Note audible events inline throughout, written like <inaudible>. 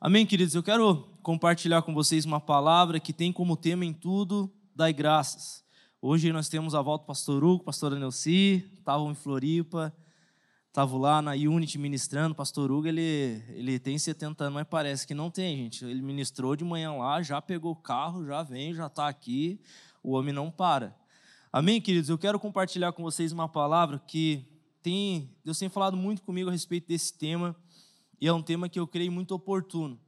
Amém, queridos? Eu quero compartilhar com vocês uma palavra que tem como tema em tudo, dai graças. Hoje nós temos a volta do pastor Hugo, pastor Nelci, estavam em Floripa, estavam lá na Unity ministrando. Pastor Hugo, ele, ele tem 70 anos, mas parece que não tem, gente. Ele ministrou de manhã lá, já pegou o carro, já vem, já está aqui. O homem não para. Amém, queridos? Eu quero compartilhar com vocês uma palavra que tem, Deus tem falado muito comigo a respeito desse tema e é um tema que eu creio muito oportuno.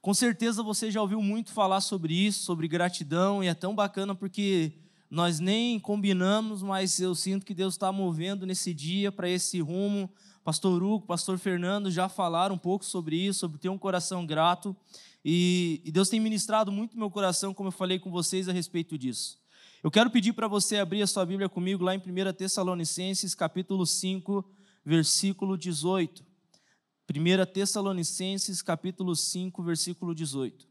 Com certeza você já ouviu muito falar sobre isso, sobre gratidão, e é tão bacana porque nós nem combinamos, mas eu sinto que Deus está movendo nesse dia para esse rumo. Pastor Hugo, Pastor Fernando já falaram um pouco sobre isso, sobre ter um coração grato, e, e Deus tem ministrado muito meu coração, como eu falei com vocês a respeito disso. Eu quero pedir para você abrir a sua Bíblia comigo lá em 1 Tessalonicenses, capítulo 5, versículo 18. 1 Tessalonicenses, capítulo 5, versículo 18.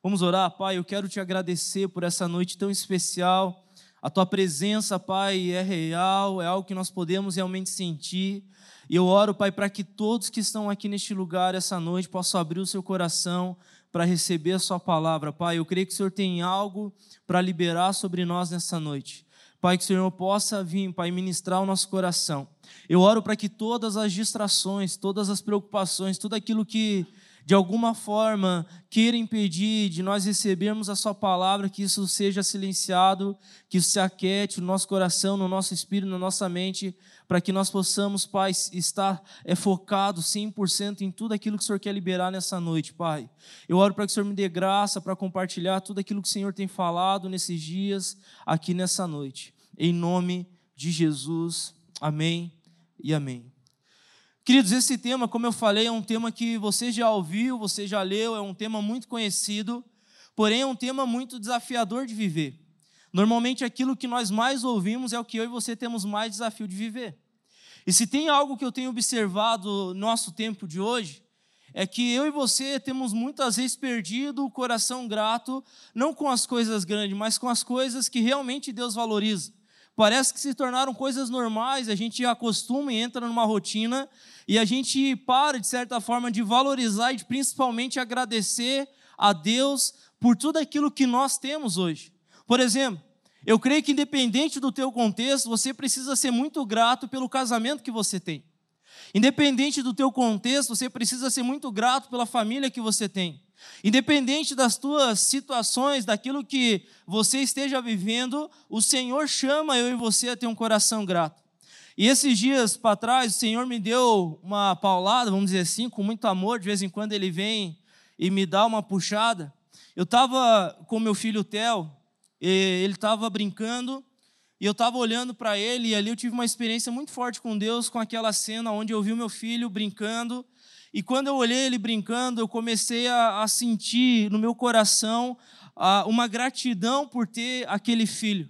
Vamos orar, Pai. Eu quero te agradecer por essa noite tão especial. A tua presença, Pai, é real, é algo que nós podemos realmente sentir. E eu oro, Pai, para que todos que estão aqui neste lugar essa noite possam abrir o seu coração para receber a Sua palavra. Pai, eu creio que o Senhor tem algo para liberar sobre nós nessa noite. Pai, que o Senhor possa vir, Pai, ministrar o nosso coração. Eu oro para que todas as distrações, todas as preocupações, tudo aquilo que de alguma forma queira impedir de nós recebermos a Sua palavra, que isso seja silenciado, que isso se aquete no nosso coração, no nosso espírito, na nossa mente, para que nós possamos, Pai, estar é, focado 100% em tudo aquilo que o Senhor quer liberar nessa noite, Pai. Eu oro para que o Senhor me dê graça para compartilhar tudo aquilo que o Senhor tem falado nesses dias, aqui nessa noite. Em nome de Jesus. Amém e amém. Queridos, esse tema, como eu falei, é um tema que você já ouviu, você já leu, é um tema muito conhecido, porém é um tema muito desafiador de viver. Normalmente aquilo que nós mais ouvimos é o que eu e você temos mais desafio de viver. E se tem algo que eu tenho observado no nosso tempo de hoje, é que eu e você temos muitas vezes perdido o coração grato, não com as coisas grandes, mas com as coisas que realmente Deus valoriza parece que se tornaram coisas normais, a gente acostuma e entra numa rotina e a gente para, de certa forma, de valorizar e de, principalmente agradecer a Deus por tudo aquilo que nós temos hoje. Por exemplo, eu creio que independente do teu contexto, você precisa ser muito grato pelo casamento que você tem. Independente do teu contexto, você precisa ser muito grato pela família que você tem. Independente das tuas situações, daquilo que você esteja vivendo, o Senhor chama eu e você a ter um coração grato. E esses dias para trás, o Senhor me deu uma paulada, vamos dizer assim, com muito amor, de vez em quando ele vem e me dá uma puxada. Eu estava com meu filho Theo, ele estava brincando, e eu estava olhando para ele, e ali eu tive uma experiência muito forte com Deus, com aquela cena onde eu vi o meu filho brincando, e quando eu olhei ele brincando, eu comecei a, a sentir no meu coração a, uma gratidão por ter aquele filho.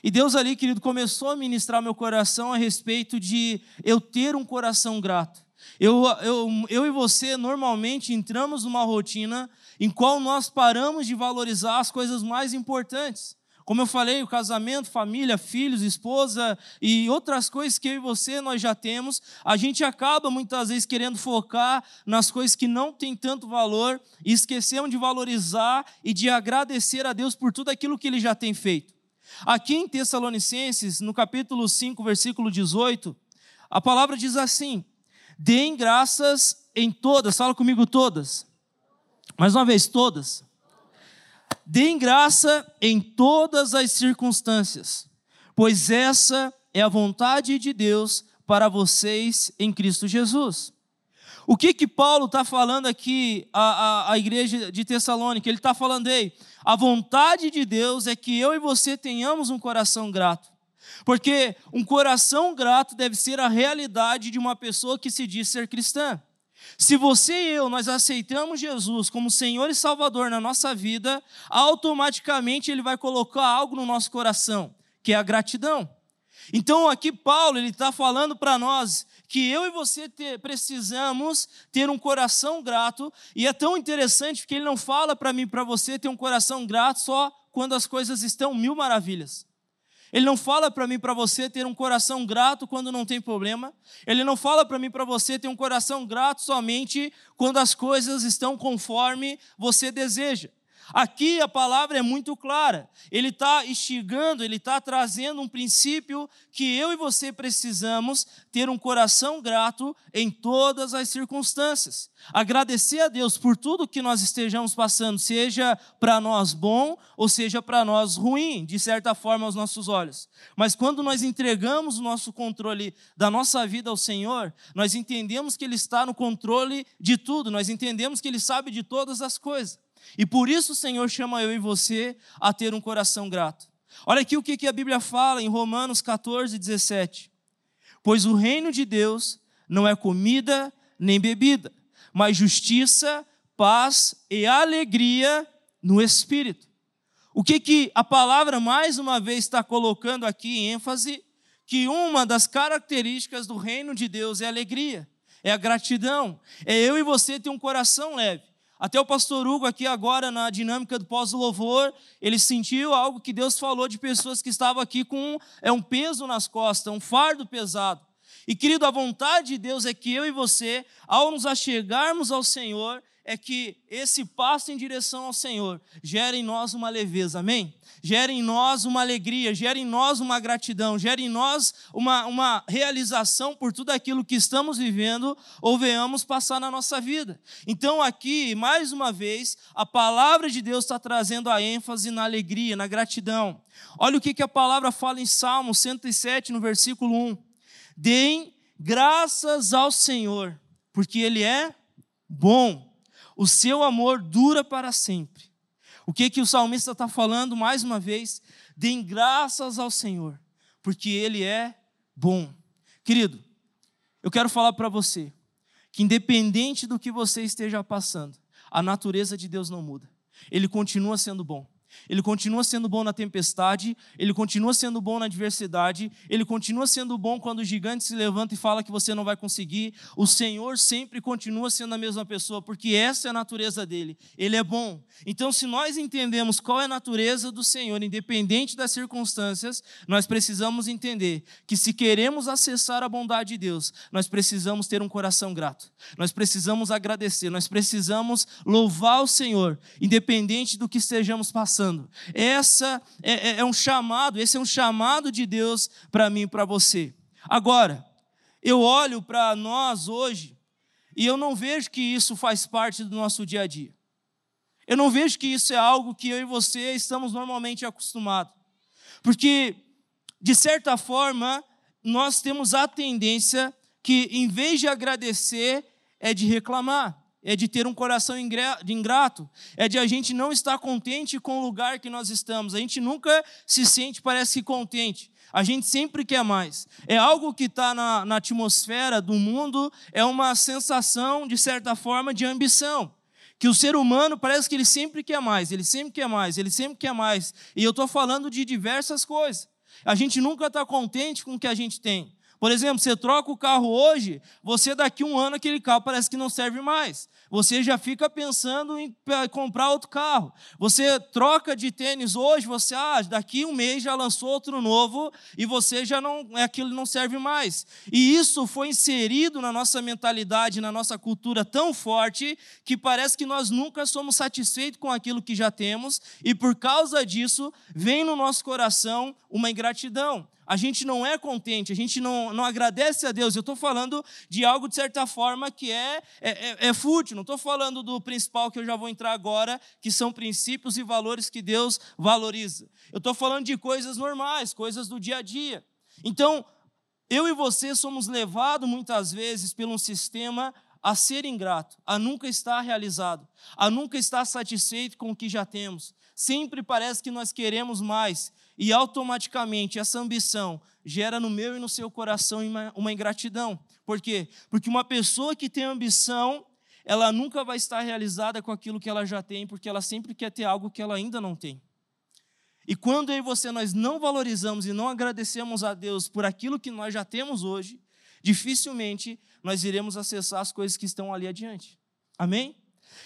E Deus ali, querido, começou a ministrar meu coração a respeito de eu ter um coração grato. Eu, eu, eu e você normalmente entramos numa rotina em qual nós paramos de valorizar as coisas mais importantes. Como eu falei, o casamento, família, filhos, esposa e outras coisas que eu e você nós já temos, a gente acaba muitas vezes querendo focar nas coisas que não têm tanto valor e esquecemos de valorizar e de agradecer a Deus por tudo aquilo que ele já tem feito. Aqui em Tessalonicenses, no capítulo 5, versículo 18, a palavra diz assim: Deem graças em todas, fala comigo todas. Mais uma vez, todas Deem graça em todas as circunstâncias, pois essa é a vontade de Deus para vocês em Cristo Jesus. O que que Paulo está falando aqui à, à, à, igreja de Tessalônica? Ele está falando aí, a vontade de Deus é que eu e você tenhamos um coração grato. Porque um coração grato deve ser a realidade de uma pessoa que se diz ser cristã. Se você e eu nós aceitamos Jesus como Senhor e Salvador na nossa vida, automaticamente ele vai colocar algo no nosso coração, que é a gratidão. Então aqui Paulo ele está falando para nós que eu e você ter, precisamos ter um coração grato e é tão interessante porque ele não fala para mim para você ter um coração grato só quando as coisas estão mil maravilhas. Ele não fala para mim para você ter um coração grato quando não tem problema. Ele não fala para mim para você ter um coração grato somente quando as coisas estão conforme você deseja. Aqui a palavra é muito clara. Ele está instigando, ele está trazendo um princípio que eu e você precisamos ter um coração grato em todas as circunstâncias. Agradecer a Deus por tudo que nós estejamos passando, seja para nós bom ou seja para nós ruim, de certa forma aos nossos olhos. Mas quando nós entregamos o nosso controle da nossa vida ao Senhor, nós entendemos que Ele está no controle de tudo, nós entendemos que Ele sabe de todas as coisas. E por isso o Senhor chama eu e você a ter um coração grato. Olha aqui o que a Bíblia fala em Romanos 14, 17. Pois o reino de Deus não é comida nem bebida, mas justiça, paz e alegria no Espírito. O que, que a palavra mais uma vez está colocando aqui em ênfase? Que uma das características do reino de Deus é alegria, é a gratidão, é eu e você ter um coração leve. Até o pastor Hugo, aqui agora na dinâmica do pós-louvor, ele sentiu algo que Deus falou de pessoas que estavam aqui com é um peso nas costas, um fardo pesado. E querido, a vontade de Deus é que eu e você, ao nos achegarmos ao Senhor, é que esse passo em direção ao Senhor gere em nós uma leveza, amém? Gere em nós uma alegria, gere em nós uma gratidão, gere em nós uma, uma realização por tudo aquilo que estamos vivendo ou venhamos passar na nossa vida. Então, aqui, mais uma vez, a palavra de Deus está trazendo a ênfase na alegria, na gratidão. Olha o que, que a palavra fala em Salmo 107, no versículo 1. Deem graças ao Senhor, porque Ele é bom o seu amor dura para sempre. O que que o salmista está falando mais uma vez? Deem graças ao Senhor, porque Ele é bom. Querido, eu quero falar para você que, independente do que você esteja passando, a natureza de Deus não muda. Ele continua sendo bom. Ele continua sendo bom na tempestade, ele continua sendo bom na adversidade, ele continua sendo bom quando o gigante se levanta e fala que você não vai conseguir. O Senhor sempre continua sendo a mesma pessoa, porque essa é a natureza dele. Ele é bom. Então, se nós entendemos qual é a natureza do Senhor, independente das circunstâncias, nós precisamos entender que se queremos acessar a bondade de Deus, nós precisamos ter um coração grato. Nós precisamos agradecer, nós precisamos louvar o Senhor, independente do que estejamos passando passando. Essa é, é, é um chamado, esse é um chamado de Deus para mim e para você. Agora, eu olho para nós hoje e eu não vejo que isso faz parte do nosso dia a dia. Eu não vejo que isso é algo que eu e você estamos normalmente acostumados. Porque, de certa forma, nós temos a tendência que, em vez de agradecer, é de reclamar é de ter um coração ingrato, é de a gente não estar contente com o lugar que nós estamos. A gente nunca se sente, parece que contente. A gente sempre quer mais. É algo que está na, na atmosfera do mundo, é uma sensação, de certa forma, de ambição. Que o ser humano parece que ele sempre quer mais, ele sempre quer mais, ele sempre quer mais. E eu estou falando de diversas coisas. A gente nunca está contente com o que a gente tem. Por exemplo, você troca o carro hoje, você daqui um ano aquele carro parece que não serve mais você já fica pensando em comprar outro carro. Você troca de tênis hoje, você, ah, daqui um mês já lançou outro novo e você já não, aquilo não serve mais. E isso foi inserido na nossa mentalidade, na nossa cultura tão forte que parece que nós nunca somos satisfeitos com aquilo que já temos e por causa disso vem no nosso coração uma ingratidão a gente não é contente, a gente não, não agradece a Deus. Eu estou falando de algo, de certa forma, que é, é, é, é fútil. Não estou falando do principal que eu já vou entrar agora, que são princípios e valores que Deus valoriza. Eu estou falando de coisas normais, coisas do dia a dia. Então, eu e você somos levados muitas vezes pelo um sistema a ser ingrato, a nunca estar realizado, a nunca estar satisfeito com o que já temos. Sempre parece que nós queremos mais e automaticamente essa ambição gera no meu e no seu coração uma ingratidão. Por quê? Porque uma pessoa que tem ambição, ela nunca vai estar realizada com aquilo que ela já tem, porque ela sempre quer ter algo que ela ainda não tem. E quando eu e você nós não valorizamos e não agradecemos a Deus por aquilo que nós já temos hoje, dificilmente nós iremos acessar as coisas que estão ali adiante. Amém?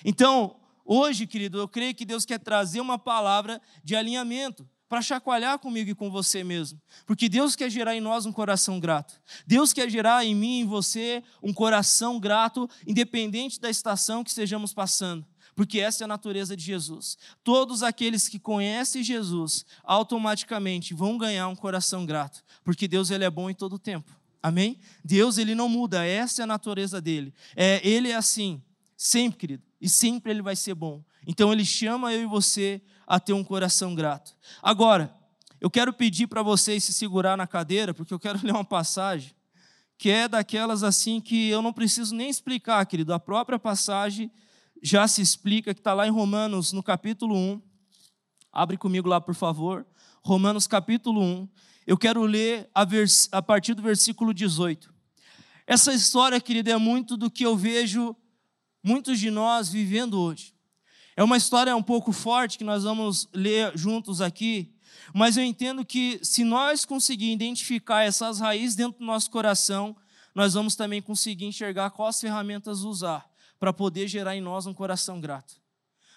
Então, hoje, querido, eu creio que Deus quer trazer uma palavra de alinhamento para chacoalhar comigo e com você mesmo. Porque Deus quer gerar em nós um coração grato. Deus quer gerar em mim e em você um coração grato, independente da estação que estejamos passando. Porque essa é a natureza de Jesus. Todos aqueles que conhecem Jesus, automaticamente vão ganhar um coração grato. Porque Deus ele é bom em todo o tempo. Amém? Deus ele não muda, essa é a natureza dele. É, ele é assim, sempre, querido. E sempre ele vai ser bom. Então ele chama eu e você a ter um coração grato. Agora, eu quero pedir para vocês se segurar na cadeira, porque eu quero <laughs> ler uma passagem que é daquelas assim que eu não preciso nem explicar, querido. A própria passagem já se explica, que está lá em Romanos, no capítulo 1. Abre comigo lá, por favor. Romanos, capítulo 1. Eu quero ler a, a partir do versículo 18. Essa história, querido, é muito do que eu vejo muitos de nós vivendo hoje. É uma história um pouco forte que nós vamos ler juntos aqui, mas eu entendo que se nós conseguirmos identificar essas raízes dentro do nosso coração, nós vamos também conseguir enxergar quais ferramentas usar para poder gerar em nós um coração grato.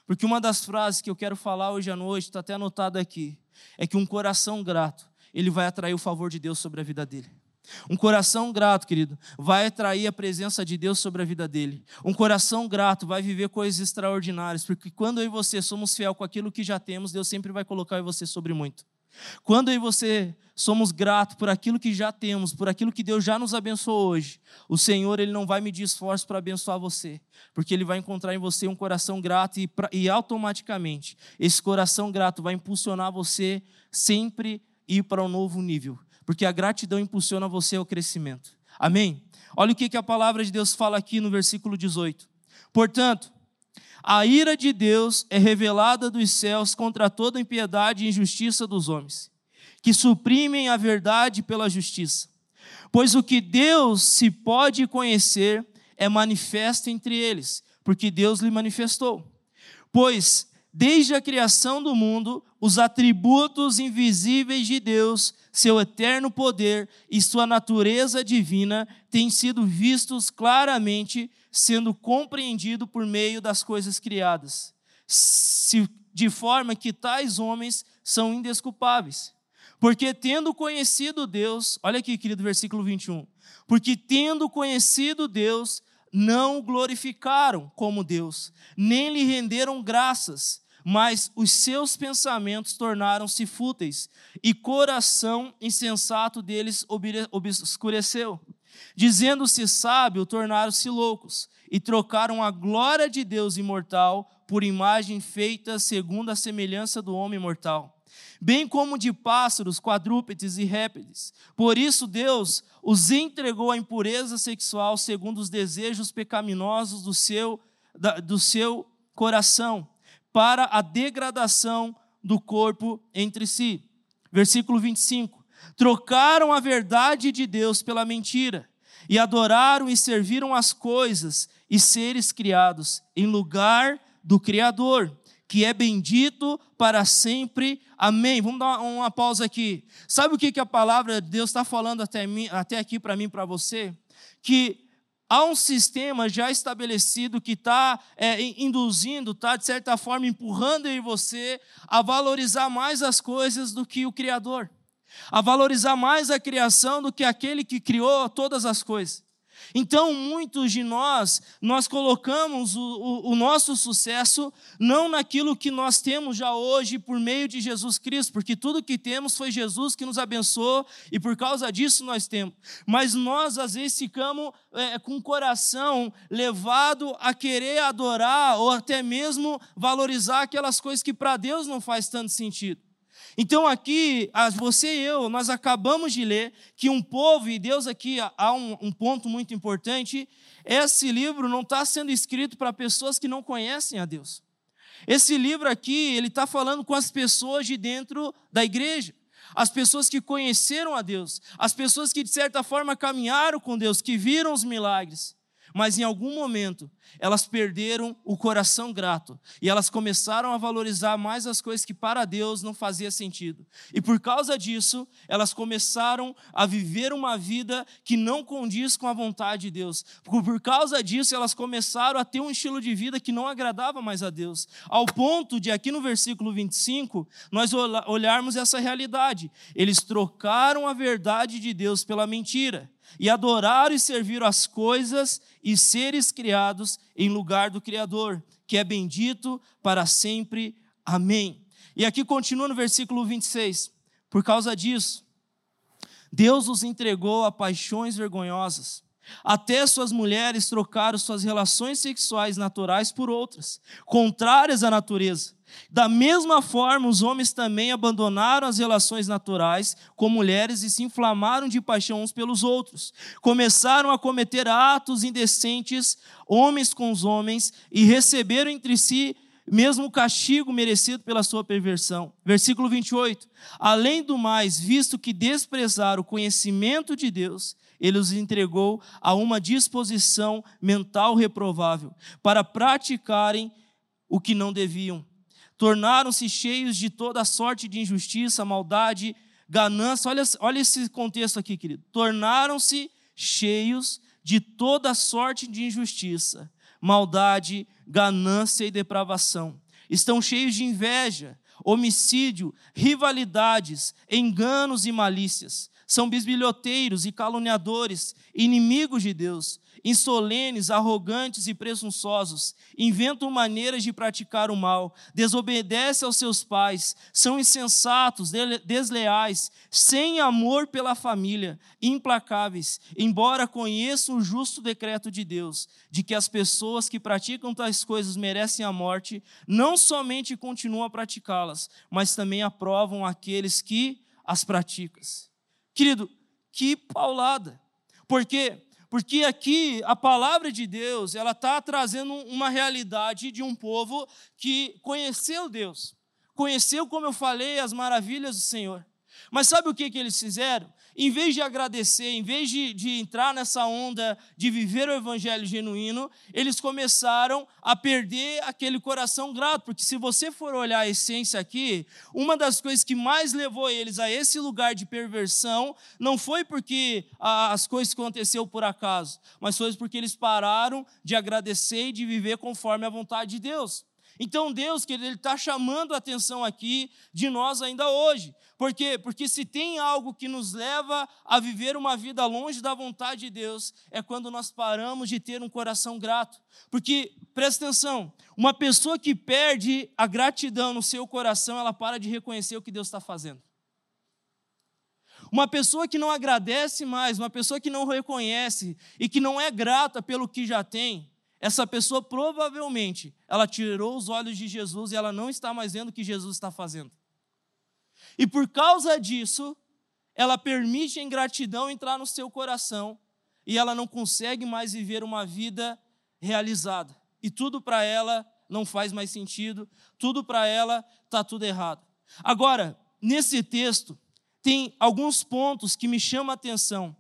Porque uma das frases que eu quero falar hoje à noite, está até anotado aqui, é que um coração grato, ele vai atrair o favor de Deus sobre a vida dele. Um coração grato, querido, vai atrair a presença de Deus sobre a vida dele. Um coração grato vai viver coisas extraordinárias, porque quando eu e você somos fiel com aquilo que já temos, Deus sempre vai colocar eu e você sobre muito. Quando eu e você somos gratos por aquilo que já temos, por aquilo que Deus já nos abençoou hoje, o Senhor ele não vai medir esforço para abençoar você, porque Ele vai encontrar em você um coração grato e, e automaticamente esse coração grato vai impulsionar você sempre ir para um novo nível porque a gratidão impulsiona você ao crescimento. Amém? Olha o que a palavra de Deus fala aqui no versículo 18. Portanto, a ira de Deus é revelada dos céus contra toda impiedade e injustiça dos homens, que suprimem a verdade pela justiça. Pois o que Deus se pode conhecer é manifesto entre eles, porque Deus lhe manifestou. Pois, desde a criação do mundo, os atributos invisíveis de Deus, seu eterno poder e sua natureza divina têm sido vistos claramente, sendo compreendido por meio das coisas criadas, de forma que tais homens são indesculpáveis. Porque tendo conhecido Deus, olha aqui, querido, versículo 21. Porque tendo conhecido Deus, não o glorificaram como Deus, nem lhe renderam graças mas os seus pensamentos tornaram-se fúteis, e coração insensato deles obscureceu. Dizendo-se sábio, tornaram-se loucos, e trocaram a glória de Deus imortal por imagem feita segundo a semelhança do homem mortal, bem como de pássaros, quadrúpedes e répteis. Por isso Deus os entregou à impureza sexual segundo os desejos pecaminosos do seu, do seu coração para a degradação do corpo entre si. Versículo 25: Trocaram a verdade de Deus pela mentira, e adoraram e serviram as coisas e seres criados em lugar do Criador, que é bendito para sempre. Amém. Vamos dar uma pausa aqui. Sabe o que a palavra de Deus está falando até, mim, até aqui para mim, para você? Que há um sistema já estabelecido que está é, induzindo, está de certa forma empurrando em você a valorizar mais as coisas do que o Criador, a valorizar mais a criação do que aquele que criou todas as coisas. Então, muitos de nós, nós colocamos o, o, o, nosso sucesso não naquilo que nós temos já hoje por meio de Jesus Cristo, porque tudo que temos foi Jesus que nos abençoou e por causa disso nós temos. Mas nós, às vezes, ficamos é, com o coração levado a querer adorar ou até mesmo valorizar aquelas coisas que para Deus não faz tanto sentido. Então, aqui, você e eu, nós acabamos de ler que um povo, e Deus aqui há um, um ponto muito importante: esse livro não está sendo escrito para pessoas que não conhecem a Deus. Esse livro aqui, ele está falando com as pessoas de dentro da igreja, as pessoas que conheceram a Deus, as pessoas que de certa forma caminharam com Deus, que viram os milagres. Mas em algum momento elas perderam o coração grato e elas começaram a valorizar mais as coisas que para Deus não fazia sentido. E por causa disso, elas começaram a viver uma vida que não condiz com a vontade de Deus. Por causa disso, elas começaram a ter um estilo de vida que não agradava mais a Deus. Ao ponto de aqui no versículo 25, nós olharmos essa realidade. Eles trocaram a verdade de Deus pela mentira e adoraram e serviram as coisas e seres criados em lugar do Criador, que é bendito para sempre. Amém. E aqui continua no versículo 26. Por causa disso, Deus os entregou a paixões vergonhosas. Até suas mulheres trocaram suas relações sexuais naturais por outras, contrárias à natureza da mesma forma, os homens também abandonaram as relações naturais com mulheres e se inflamaram de paixão uns pelos outros. Começaram a cometer atos indecentes, homens com os homens, e receberam entre si mesmo o castigo merecido pela sua perversão. Versículo 28. Além do mais, visto que desprezaram o conhecimento de Deus, ele os entregou a uma disposição mental reprovável, para praticarem o que não deviam tornaram-se cheios de toda sorte de injustiça, maldade, ganância. Olha, olha esse contexto aqui, querido. Tornaram-se cheios de toda sorte de injustiça, maldade, ganância e depravação. Estão cheios de inveja, homicídio, rivalidades, enganos e malícias. São bisbilhoteiros e caluniadores, inimigos de Deus insolenes, arrogantes e presunçosos, inventam maneiras de praticar o mal, desobedecem aos seus pais, são insensatos, desleais, sem amor pela família, implacáveis, embora conheçam o justo decreto de Deus, de que as pessoas que praticam tais coisas merecem a morte, não somente continuam a praticá-las, mas também aprovam aqueles que as praticam. Querido, que paulada! Porque porque aqui a palavra de Deus, ela está trazendo uma realidade de um povo que conheceu Deus, conheceu, como eu falei, as maravilhas do Senhor. Mas sabe o que, que eles fizeram? em vez de agradecer, em vez de, de entrar nessa onda de viver o evangelho genuíno, eles começaram a perder aquele coração grato, porque se você for olhar a essência aqui, uma das coisas que mais levou eles a esse lugar de perversão não foi porque as coisas aconteceram por acaso, mas foi porque eles pararam de agradecer e de viver conforme a vontade de Deus. Então Deus, querido, Ele está chamando a atenção aqui de nós ainda hoje. Por quê? Porque se tem algo que nos leva a viver uma vida longe da vontade de Deus, é quando nós paramos de ter um coração grato. Porque, presta atenção, uma pessoa que perde a gratidão no seu coração, ela para de reconhecer o que Deus está fazendo. Uma pessoa que não agradece mais, uma pessoa que não reconhece e que não é grata pelo que já tem, essa pessoa provavelmente ela tirou os olhos de Jesus e ela não está mais vendo o que Jesus está fazendo. E por causa disso, ela permite a ingratidão entrar no seu coração e ela não consegue mais viver uma vida realizada. E tudo para ela não faz mais sentido, tudo para ela está tudo errado. Agora, nesse texto, tem alguns pontos que me chamam a atenção,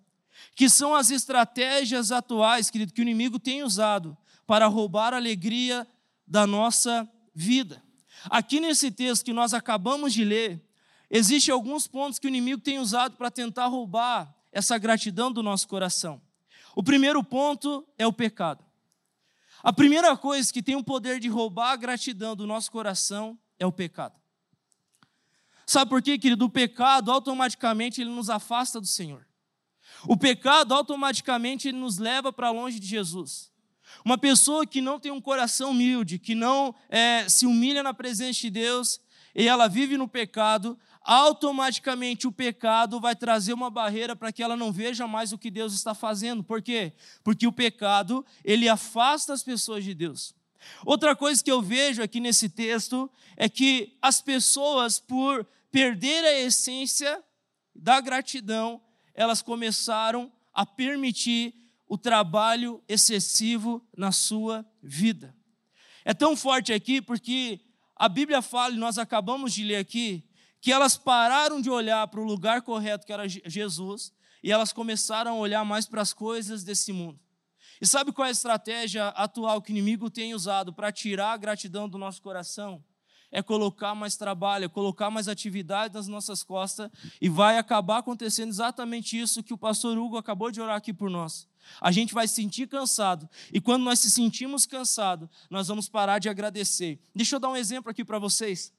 que são as estratégias atuais, querido, que o inimigo tem usado para roubar a alegria da nossa vida. Aqui nesse texto que nós acabamos de ler, existem alguns pontos que o inimigo tem usado para tentar roubar essa gratidão do nosso coração. O primeiro ponto é o pecado. A primeira coisa que tem o poder de roubar a gratidão do nosso coração é o pecado. Sabe por quê, querido? O pecado automaticamente ele nos afasta do Senhor. O pecado automaticamente ele nos leva para longe de Jesus. Uma pessoa que não tem um coração humilde, que não é, se humilha na presença de Deus, e ela vive no pecado, automaticamente o pecado vai trazer uma barreira para que ela não veja mais o que Deus está fazendo. Por quê? Porque o pecado, ele afasta as pessoas de Deus. Outra coisa que eu vejo aqui nesse texto é que as pessoas, por perder a essência da gratidão, elas começaram a permitir o trabalho excessivo na sua vida. É tão forte aqui porque a Bíblia fala, e nós acabamos de ler aqui, que elas pararam de olhar para o lugar correto que era Jesus e elas começaram a olhar mais para as coisas desse mundo. E sabe qual é a estratégia atual que o inimigo tem usado para tirar a gratidão do nosso coração? É colocar mais trabalho, é colocar mais atividade nas nossas costas, e vai acabar acontecendo exatamente isso que o pastor Hugo acabou de orar aqui por nós. A gente vai se sentir cansado, e quando nós se sentimos cansados, nós vamos parar de agradecer. Deixa eu dar um exemplo aqui para vocês.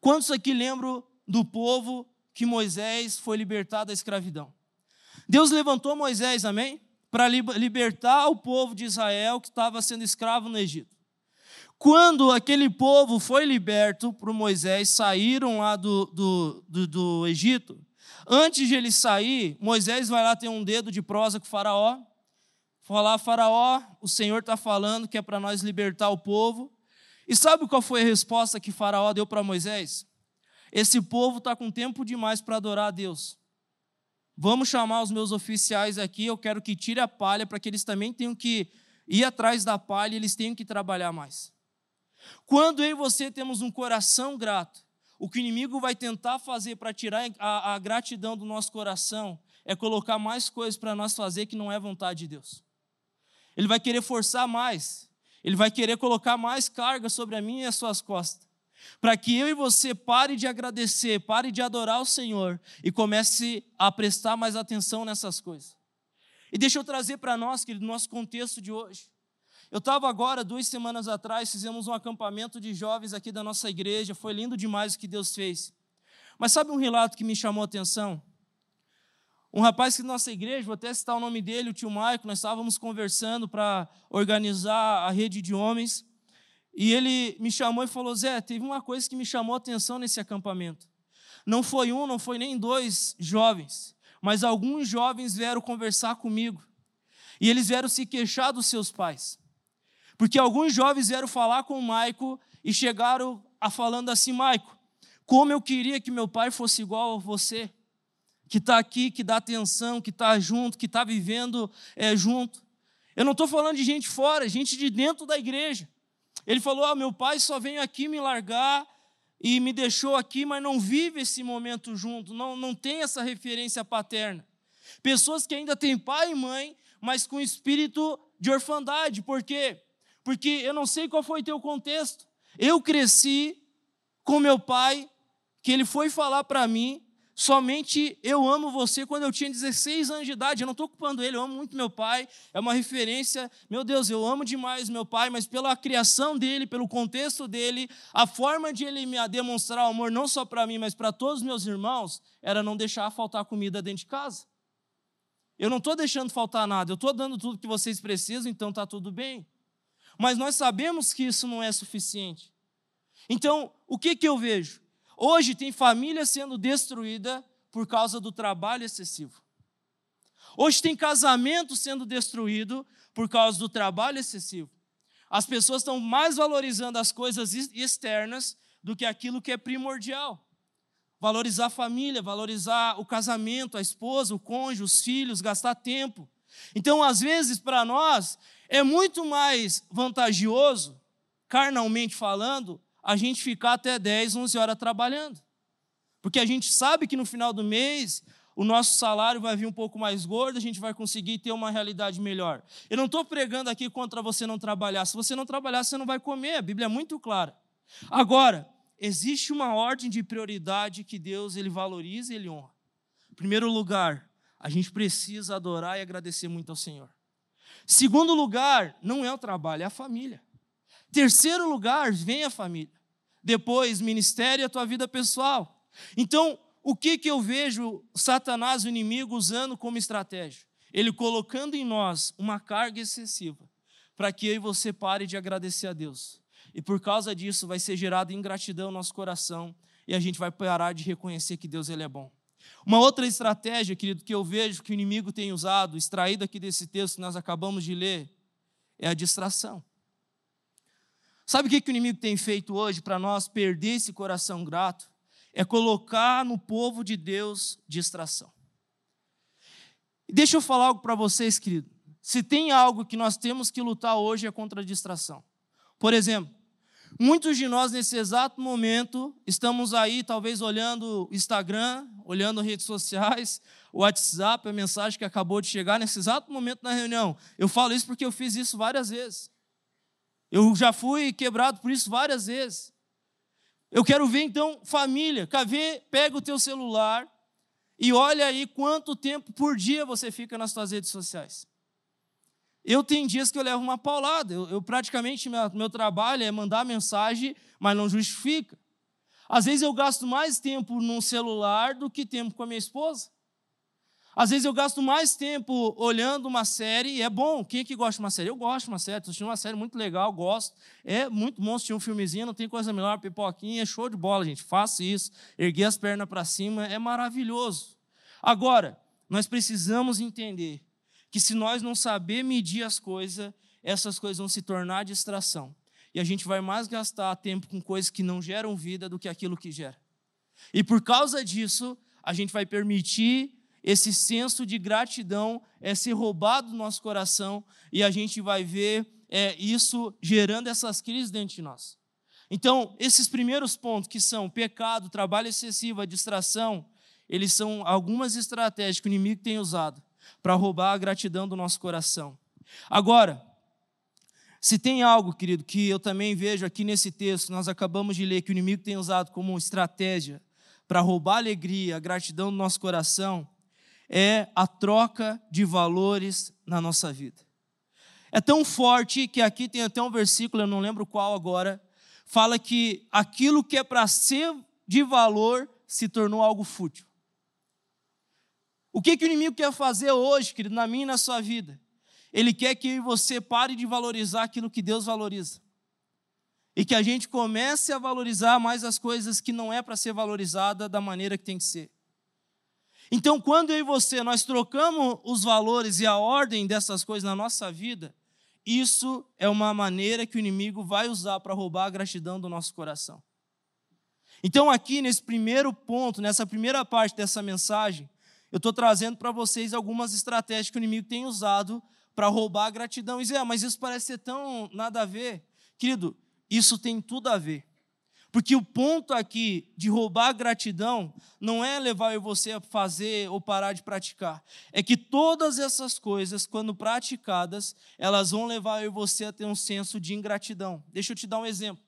Quantos aqui lembram do povo que Moisés foi libertado da escravidão? Deus levantou Moisés, amém? Para libertar o povo de Israel que estava sendo escravo no Egito. Quando aquele povo foi liberto por Moisés, saíram lá do, do, do, do Egito, antes de ele sair, Moisés vai lá ter um dedo de prosa com o faraó, falar, faraó, o Senhor está falando que é para nós libertar o povo. E sabe qual foi a resposta que faraó deu para Moisés? Esse povo está com tempo demais para adorar a Deus. Vamos chamar os meus oficiais aqui, eu quero que tire a palha para que eles também tenham que ir atrás da palha, eles tenham que trabalhar mais. Quando eu e você temos um coração grato, o que o inimigo vai tentar fazer para tirar a, a, gratidão do nosso coração é colocar mais coisas para nós fazer que não é vontade de Deus. Ele vai querer forçar mais, ele vai querer colocar mais carga sobre a minha e as suas costas, para que eu e você pare de agradecer, pare de adorar o Senhor e comece a prestar mais atenção nessas coisas. E deixa eu trazer para nós, querido, nosso contexto de hoje. Eu estava agora, duas semanas atrás, fizemos um acampamento de jovens aqui da nossa igreja, foi lindo demais o que Deus fez. Mas sabe um relato que me chamou a atenção? Um rapaz que da nossa igreja, vou até citar o nome dele, o tio Maico, nós estávamos conversando para organizar a rede de homens, e ele me chamou e falou: Zé, teve uma coisa que me chamou a atenção nesse acampamento. Não foi um, não foi nem dois jovens, mas alguns jovens vieram conversar comigo. E eles vieram se queixar dos seus pais. Porque alguns jovens vieram falar com o Maico e chegaram a falando assim: Maico, como eu queria que meu pai fosse igual a você, que está aqui, que dá atenção, que está junto, que está vivendo é, junto. Eu não estou falando de gente fora, gente de dentro da igreja. Ele falou: ah, meu pai só veio aqui me largar e me deixou aqui, mas não vive esse momento junto, não, não tem essa referência paterna. Pessoas que ainda têm pai e mãe, mas com espírito de orfandade, por quê? Porque eu não sei qual foi teu contexto. Eu cresci com meu pai, que ele foi falar para mim, somente eu amo você quando eu tinha 16 anos de idade. Eu não estou culpando ele, eu amo muito meu pai, é uma referência. Meu Deus, eu amo demais meu pai, mas pela criação dele, pelo contexto dele, a forma de ele me demonstrar o amor, não só para mim, mas para todos os meus irmãos, era não deixar faltar comida dentro de casa. Eu não estou deixando faltar nada, eu estou dando tudo que vocês precisam, então está tudo bem mas nós sabemos que isso não é suficiente. Então, o que, que eu vejo? Hoje tem família sendo destruída por causa do trabalho excessivo. Hoje tem casamento sendo destruído por causa do trabalho excessivo. As pessoas estão mais valorizando as coisas externas do que aquilo que é primordial. Valorizar a família, valorizar o casamento, a esposa, o cônjuge, os filhos, gastar tempo. Então, às vezes, para nós, é muito mais vantajoso, carnalmente falando, a gente ficar até 10, 11 horas trabalhando. Porque a gente sabe que no final do mês o nosso salário vai vir um pouco mais gordo, a gente vai conseguir ter uma realidade melhor. Eu não estou pregando aqui contra você não trabalhar. Se você não trabalhar, você não vai comer. A Bíblia é muito clara. Agora, existe uma ordem de prioridade que Deus ele valoriza e ele honra. Em primeiro lugar, a gente precisa adorar e agradecer muito ao Senhor. Segundo lugar, não é o trabalho, é a família. Terceiro lugar, vem a família. Depois, ministério e a tua vida pessoal. Então, o que, que eu vejo Satanás, o inimigo, usando como estratégia? Ele colocando em nós uma carga excessiva, para que eu e você pare de agradecer a Deus. E por causa disso vai ser gerada ingratidão no nosso coração e a gente vai parar de reconhecer que Deus ele é bom. Uma outra estratégia, querido, que eu vejo que o inimigo tem usado, extraído aqui desse texto que nós acabamos de ler, é a distração. Sabe o que, que o inimigo tem feito hoje para nós perder esse coração grato? É colocar no povo de Deus distração. Deixa eu falar algo para vocês, querido. Se tem algo que nós temos que lutar hoje é contra a distração. Por exemplo, Muitos de nós, nesse exato momento, estamos aí, talvez olhando o Instagram, olhando redes sociais, o WhatsApp, a mensagem que acabou de chegar nesse exato momento na reunião. Eu falo isso porque eu fiz isso várias vezes. Eu já fui quebrado por isso várias vezes. Eu quero ver então família. Cavê, pega o teu celular e olha aí quanto tempo por dia você fica nas suas redes sociais. Eu tenho dias que eu levo uma paulada. Eu, eu praticamente, meu, meu trabalho é mandar mensagem, mas não justifica. Às vezes eu gasto mais tempo no celular do que tempo com a minha esposa. Às vezes eu gasto mais tempo olhando uma série, e é bom. Quem é que gosta de uma série? Eu gosto de uma série, estou assistindo uma série muito legal, gosto. É muito bom assistir um filmezinho, não tem coisa melhor, pipoquinha, show de bola, gente. Faça isso, erguer as pernas para cima, é maravilhoso. Agora, nós precisamos entender que se nós não saber medir as coisas, essas coisas vão se tornar distração. E a gente vai mais gastar tempo com coisas que não geram vida do que aquilo que gera. E por causa disso, a gente vai permitir esse senso de gratidão é ser roubado do nosso coração e a gente vai ver é, isso gerando essas crises dentro de nós. Então, esses primeiros pontos, que são pecado, trabalho excessivo, a distração, eles são algumas estratégias que o inimigo tem usado para roubar a gratidão do nosso coração. Agora, se tem algo, querido, que eu também vejo aqui nesse texto, nós acabamos de ler, que o inimigo tem usado como estratégia para roubar a alegria, a gratidão do nosso coração, é a troca de valores na nossa vida. É tão forte que aqui tem até um versículo, eu não lembro qual agora, fala que aquilo que é para ser de valor se tornou algo fútil. O que, que o inimigo quer fazer hoje, querido, na minha e na sua vida? Ele quer que você pare de valorizar aquilo que Deus valoriza. E que a gente comece a valorizar mais as coisas que não é para ser valorizada da maneira que tem que ser. Então, quando eu e você nós trocamos os valores e a ordem dessas coisas na nossa vida, isso é uma maneira que o inimigo vai usar para roubar a gratidão do nosso coração. Então, aqui nesse primeiro ponto, nessa primeira parte dessa mensagem, eu estou trazendo para vocês algumas estratégias que o inimigo tem usado para roubar a gratidão. E Zé, mas isso parece ser tão nada a ver. Querido, isso tem tudo a ver. Porque o ponto aqui de roubar a gratidão não é levar você a fazer ou parar de praticar. É que todas essas coisas, quando praticadas, elas vão levar você a ter um senso de ingratidão. Deixa eu te dar um exemplo.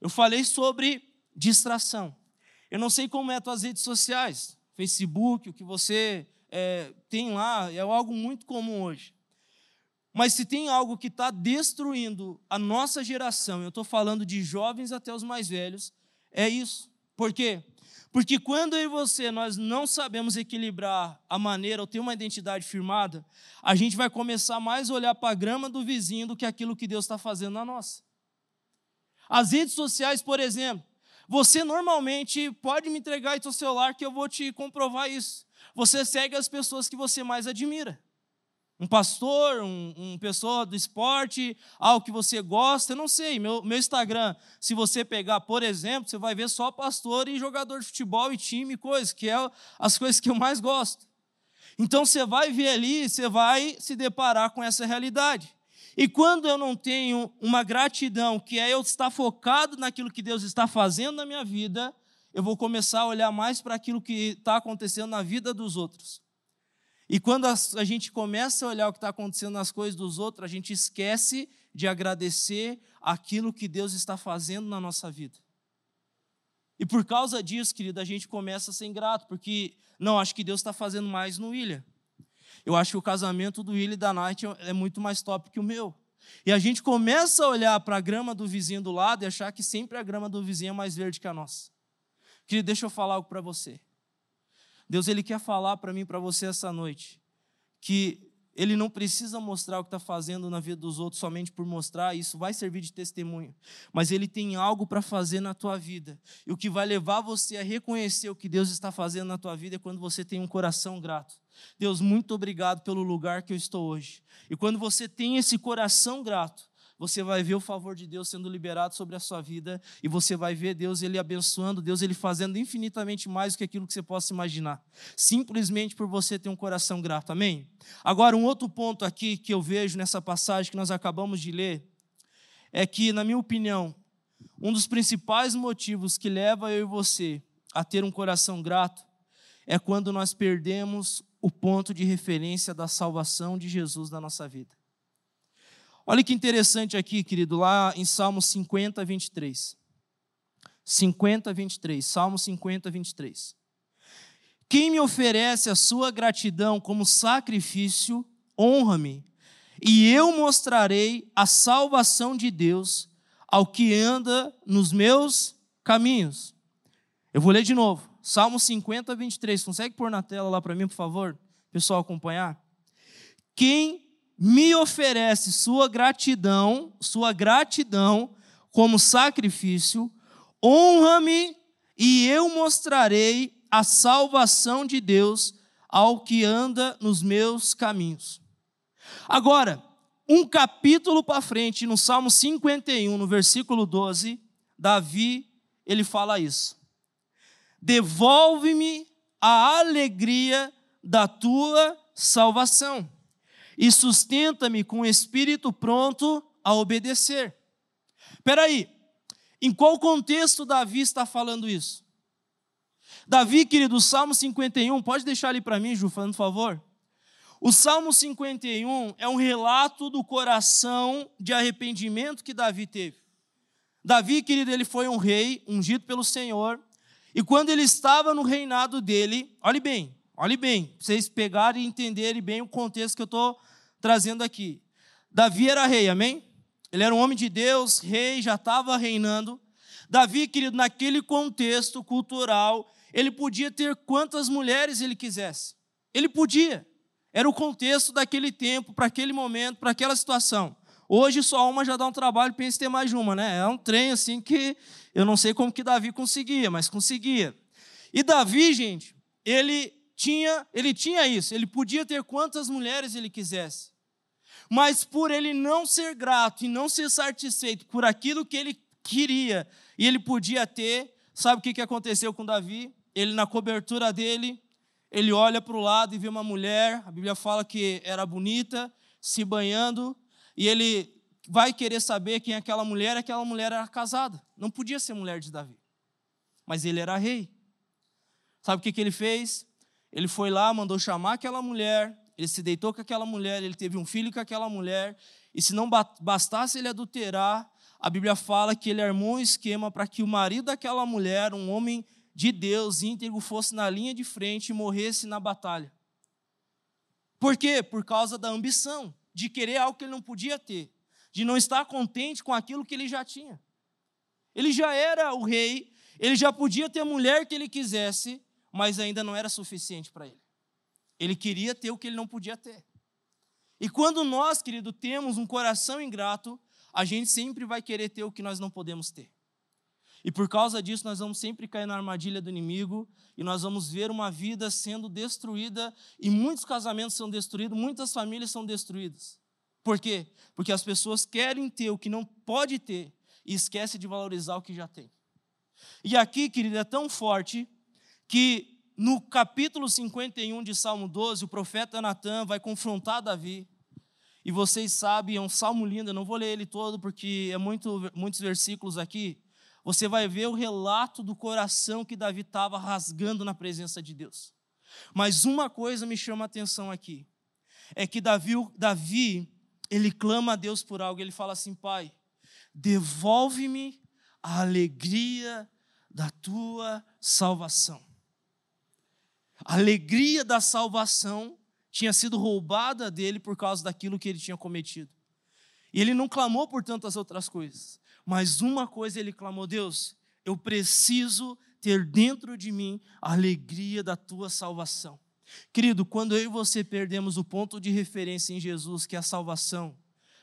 Eu falei sobre distração. Eu não sei como é as tuas redes sociais, Facebook, o que você é, tem lá, é algo muito comum hoje. Mas se tem algo que está destruindo a nossa geração, eu estou falando de jovens até os mais velhos, é isso. Por quê? Porque quando eu e você nós não sabemos equilibrar a maneira ou ter uma identidade firmada, a gente vai começar mais a olhar para a grama do vizinho do que aquilo que Deus está fazendo na nossa. As redes sociais, por exemplo, você normalmente pode me entregar seu celular que eu vou te comprovar isso. Você segue as pessoas que você mais admira um pastor, um, um, pessoa do esporte, algo que você gosta, eu não sei. Meu, meu Instagram, se você pegar, por exemplo, você vai ver só pastor e jogador de futebol e time, coisas, que é as coisas que eu mais gosto. Então você vai ver ali, você vai se deparar com essa realidade. E quando eu não tenho uma gratidão, que é eu estar focado naquilo que Deus está fazendo na minha vida, eu vou começar a olhar mais para aquilo que está acontecendo na vida dos outros. E quando a gente começa a olhar o que está acontecendo nas coisas dos outros, a gente esquece de agradecer aquilo que Deus está fazendo na nossa vida. E por causa disso, querido, a gente começa a ser ingrato, porque, não, acho que Deus está fazendo mais no William. Eu acho que o casamento do William e da Night é muito mais top que o meu. E a gente começa a olhar para a grama do vizinho do lado e achar que sempre a grama do vizinho é mais verde que a nossa. Querido, deixa eu falar algo para você. Deus ele quer falar para mim, para você essa noite, que ele não precisa mostrar o que está fazendo na vida dos outros somente por mostrar, isso vai servir de testemunho. Mas ele tem algo para fazer na tua vida. E o que vai levar você a reconhecer o que Deus está fazendo na tua vida é quando você tem um coração grato. Deus, muito obrigado pelo lugar que eu estou hoje. E quando você tem esse coração grato, você vai ver o favor de Deus sendo liberado sobre a sua vida e você vai ver Deus ele abençoando, Deus ele fazendo infinitamente mais do que aquilo que você possa imaginar, simplesmente por você ter um coração grato. Amém? Agora um outro ponto aqui que eu vejo nessa passagem que nós acabamos de ler é que, na minha opinião, um dos principais motivos que leva eu e você a ter um coração grato é quando nós perdemos o ponto de referência da salvação de Jesus na nossa vida. Olha que interessante aqui, querido, lá em Salmo 50, 23. 50, 23. Salmo 50, 23. Quem me oferece a sua gratidão como sacrifício, honra-me, e eu mostrarei a salvação de Deus ao que anda nos meus caminhos. Eu vou ler de novo. Salmo 50, 23. Consegue pôr na tela lá para mim, por favor? Pessoal acompanhar. Quem me oferece sua gratidão, sua gratidão como sacrifício, honra-me e eu mostrarei a salvação de Deus ao que anda nos meus caminhos. Agora, um capítulo para frente, no Salmo 51, no versículo 12, Davi, ele fala isso. Devolve-me a alegria da tua salvação e sustenta-me com o espírito pronto a obedecer. Espera aí, em qual contexto Davi está falando isso? Davi, querido, o Salmo 51, pode deixar ali para mim, Ju, fazendo favor? O Salmo 51 é um relato do coração de arrependimento que Davi teve. Davi, querido, ele foi um rei ungido pelo Senhor, e quando ele estava no reinado dele, olhe bem, olhe bem, vocês pegarem e entenderem bem o contexto que eu estou trazendo aqui. Davi era rei, amém? Ele era um homem de Deus, rei, já estava reinando. Davi, querido, naquele contexto cultural, ele podia ter quantas mulheres ele quisesse. Ele podia. Era o contexto daquele tempo, para aquele momento, para aquela situação. Hoje só uma já dá um trabalho, pensa em ter mais uma, né? É um trem assim que eu não sei como que Davi conseguia, mas conseguia. E Davi, gente, ele tinha, ele tinha isso, ele podia ter quantas mulheres ele quisesse. Mas por ele não ser grato e não ser satisfeito por aquilo que ele queria e ele podia ter, sabe o que aconteceu com Davi? Ele, na cobertura dele, ele olha para o lado e vê uma mulher, a Bíblia fala que era bonita, se banhando, e ele vai querer saber quem é aquela mulher, aquela mulher era casada, não podia ser mulher de Davi, mas ele era rei. Sabe o que, que ele fez? Ele foi lá, mandou chamar aquela mulher, ele se deitou com aquela mulher, ele teve um filho com aquela mulher, e se não bastasse ele adulterar, a Bíblia fala que ele armou um esquema para que o marido daquela mulher, um homem de Deus íntegro, fosse na linha de frente e morresse na batalha. Por quê? Por causa da ambição, de querer algo que ele não podia ter, de não estar contente com aquilo que ele já tinha. Ele já era o rei, ele já podia ter a mulher que ele quisesse, mas ainda não era suficiente para ele. Ele queria ter o que ele não podia ter. E quando nós, querido, temos um coração ingrato, a gente sempre vai querer ter o que nós não podemos ter. E por causa disso, nós vamos sempre cair na armadilha do inimigo e nós vamos ver uma vida sendo destruída e muitos casamentos são destruídos, muitas famílias são destruídas. Por quê? Porque as pessoas querem ter o que não pode ter e esquecem de valorizar o que já tem. E aqui, querido, é tão forte que no capítulo 51 de Salmo 12, o profeta Natan vai confrontar Davi. E vocês sabem, é um salmo lindo, eu não vou ler ele todo porque é muito, muitos versículos aqui. Você vai ver o relato do coração que Davi estava rasgando na presença de Deus. Mas uma coisa me chama a atenção aqui. É que Davi, Davi, ele clama a Deus por algo. Ele fala assim: Pai, devolve-me a alegria da tua salvação. A alegria da salvação tinha sido roubada dele por causa daquilo que ele tinha cometido. E ele não clamou por tantas outras coisas, mas uma coisa ele clamou: Deus, eu preciso ter dentro de mim a alegria da tua salvação. Querido, quando eu e você perdemos o ponto de referência em Jesus, que é a salvação,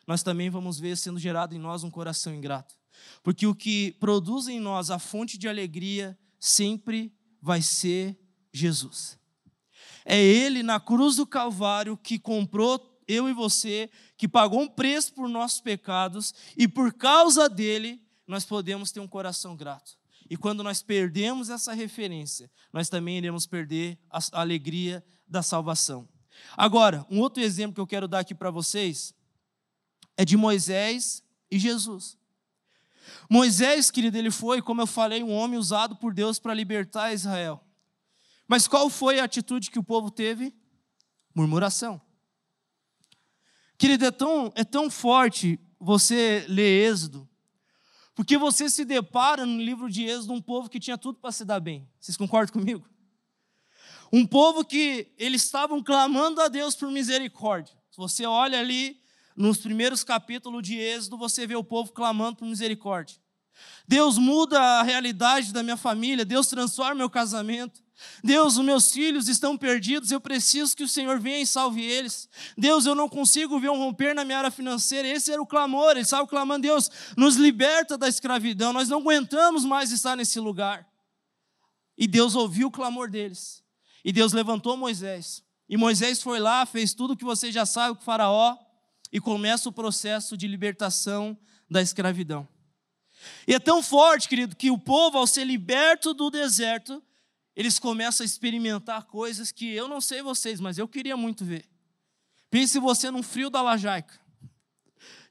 nós também vamos ver sendo gerado em nós um coração ingrato. Porque o que produz em nós a fonte de alegria sempre vai ser Jesus. É Ele na cruz do Calvário que comprou eu e você, que pagou um preço por nossos pecados, e por causa dele nós podemos ter um coração grato. E quando nós perdemos essa referência, nós também iremos perder a alegria da salvação. Agora, um outro exemplo que eu quero dar aqui para vocês é de Moisés e Jesus. Moisés, querido, ele foi, como eu falei, um homem usado por Deus para libertar Israel. Mas qual foi a atitude que o povo teve? Murmuração. Querido, é tão, é tão forte você ler Êxodo, porque você se depara no livro de Êxodo um povo que tinha tudo para se dar bem. Vocês concordam comigo? Um povo que eles estavam clamando a Deus por misericórdia. Se você olha ali nos primeiros capítulos de Êxodo, você vê o povo clamando por misericórdia. Deus muda a realidade da minha família, Deus transforma meu casamento. Deus, os meus filhos estão perdidos, eu preciso que o Senhor venha e salve eles. Deus, eu não consigo ver um romper na minha área financeira. Esse era o clamor, ele estava clamando: Deus, nos liberta da escravidão, nós não aguentamos mais estar nesse lugar. E Deus ouviu o clamor deles. E Deus levantou Moisés. E Moisés foi lá, fez tudo o que você já sabe com Faraó, e começa o processo de libertação da escravidão. E é tão forte, querido, que o povo, ao ser liberto do deserto, eles começam a experimentar coisas que eu não sei vocês, mas eu queria muito ver. Pense você num frio da lajaica.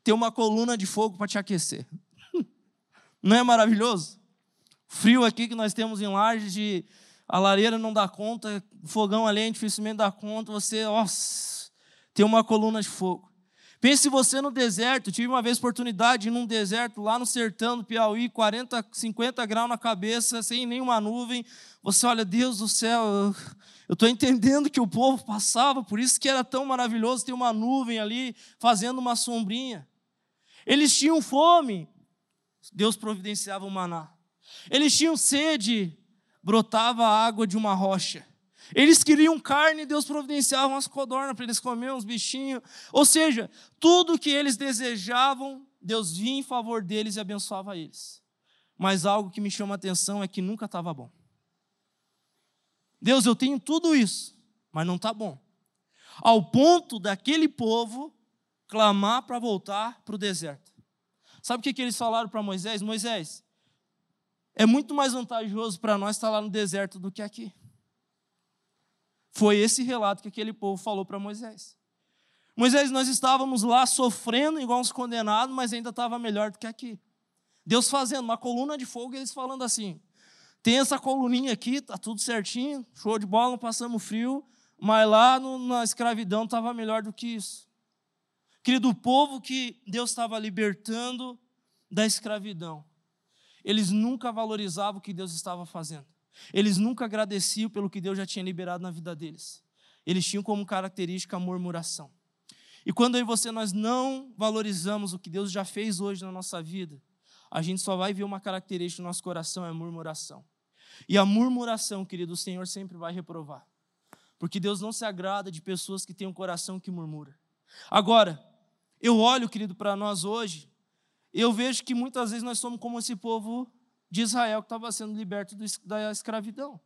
Ter uma coluna de fogo para te aquecer. <laughs> Não é maravilhoso? Frio aqui que nós temos em Lages, de a lareira não dá conta, fogão além dificilmente dá conta, você, nossa, tem uma coluna de fogo. Pense você no deserto. tive uma vez oportunidade num deserto lá no sertão do Piauí, 40, 50 graus na cabeça, sem nenhuma nuvem. Você olha, Deus do céu, eu estou entendendo que o povo passava, por isso que era tão maravilhoso ter uma nuvem ali fazendo uma sombrinha. Eles tinham fome, Deus providenciava o maná. Eles tinham sede, brotava a água de uma rocha. Eles queriam carne, Deus providenciava umas codornas para eles comerem, uns bichinhos. Ou seja, tudo que eles desejavam, Deus vinha em favor deles e abençoava eles. Mas algo que me chama a atenção é que nunca estava bom. Deus, eu tenho tudo isso, mas não está bom. Ao ponto daquele povo clamar para voltar para o deserto. Sabe o que, que eles falaram para Moisés? Moisés, é muito mais vantajoso para nós estar lá no deserto do que aqui. Foi esse relato que aquele povo falou para Moisés. Moisés, nós estávamos lá sofrendo igual uns condenados, mas ainda estava melhor do que aqui. Deus fazendo uma coluna de fogo e eles falando assim: tem essa coluninha aqui, tá tudo certinho, show de bola, não passamos frio, mas lá no, na escravidão estava melhor do que isso. Querido, o povo que Deus estava libertando da escravidão, eles nunca valorizavam o que Deus estava fazendo. Eles nunca agradeciam pelo que Deus já tinha liberado na vida deles. Eles tinham como característica a murmuração. E quando eu e você nós não valorizamos o que Deus já fez hoje na nossa vida, a gente só vai ver uma característica do nosso coração, é a murmuração. E a murmuração, querido, o Senhor sempre vai reprovar. Porque Deus não se agrada de pessoas que têm um coração que murmura. Agora, eu olho, querido, para nós hoje, eu vejo que muitas vezes nós somos como esse povo de Israel que estava sendo liberto da escravidão.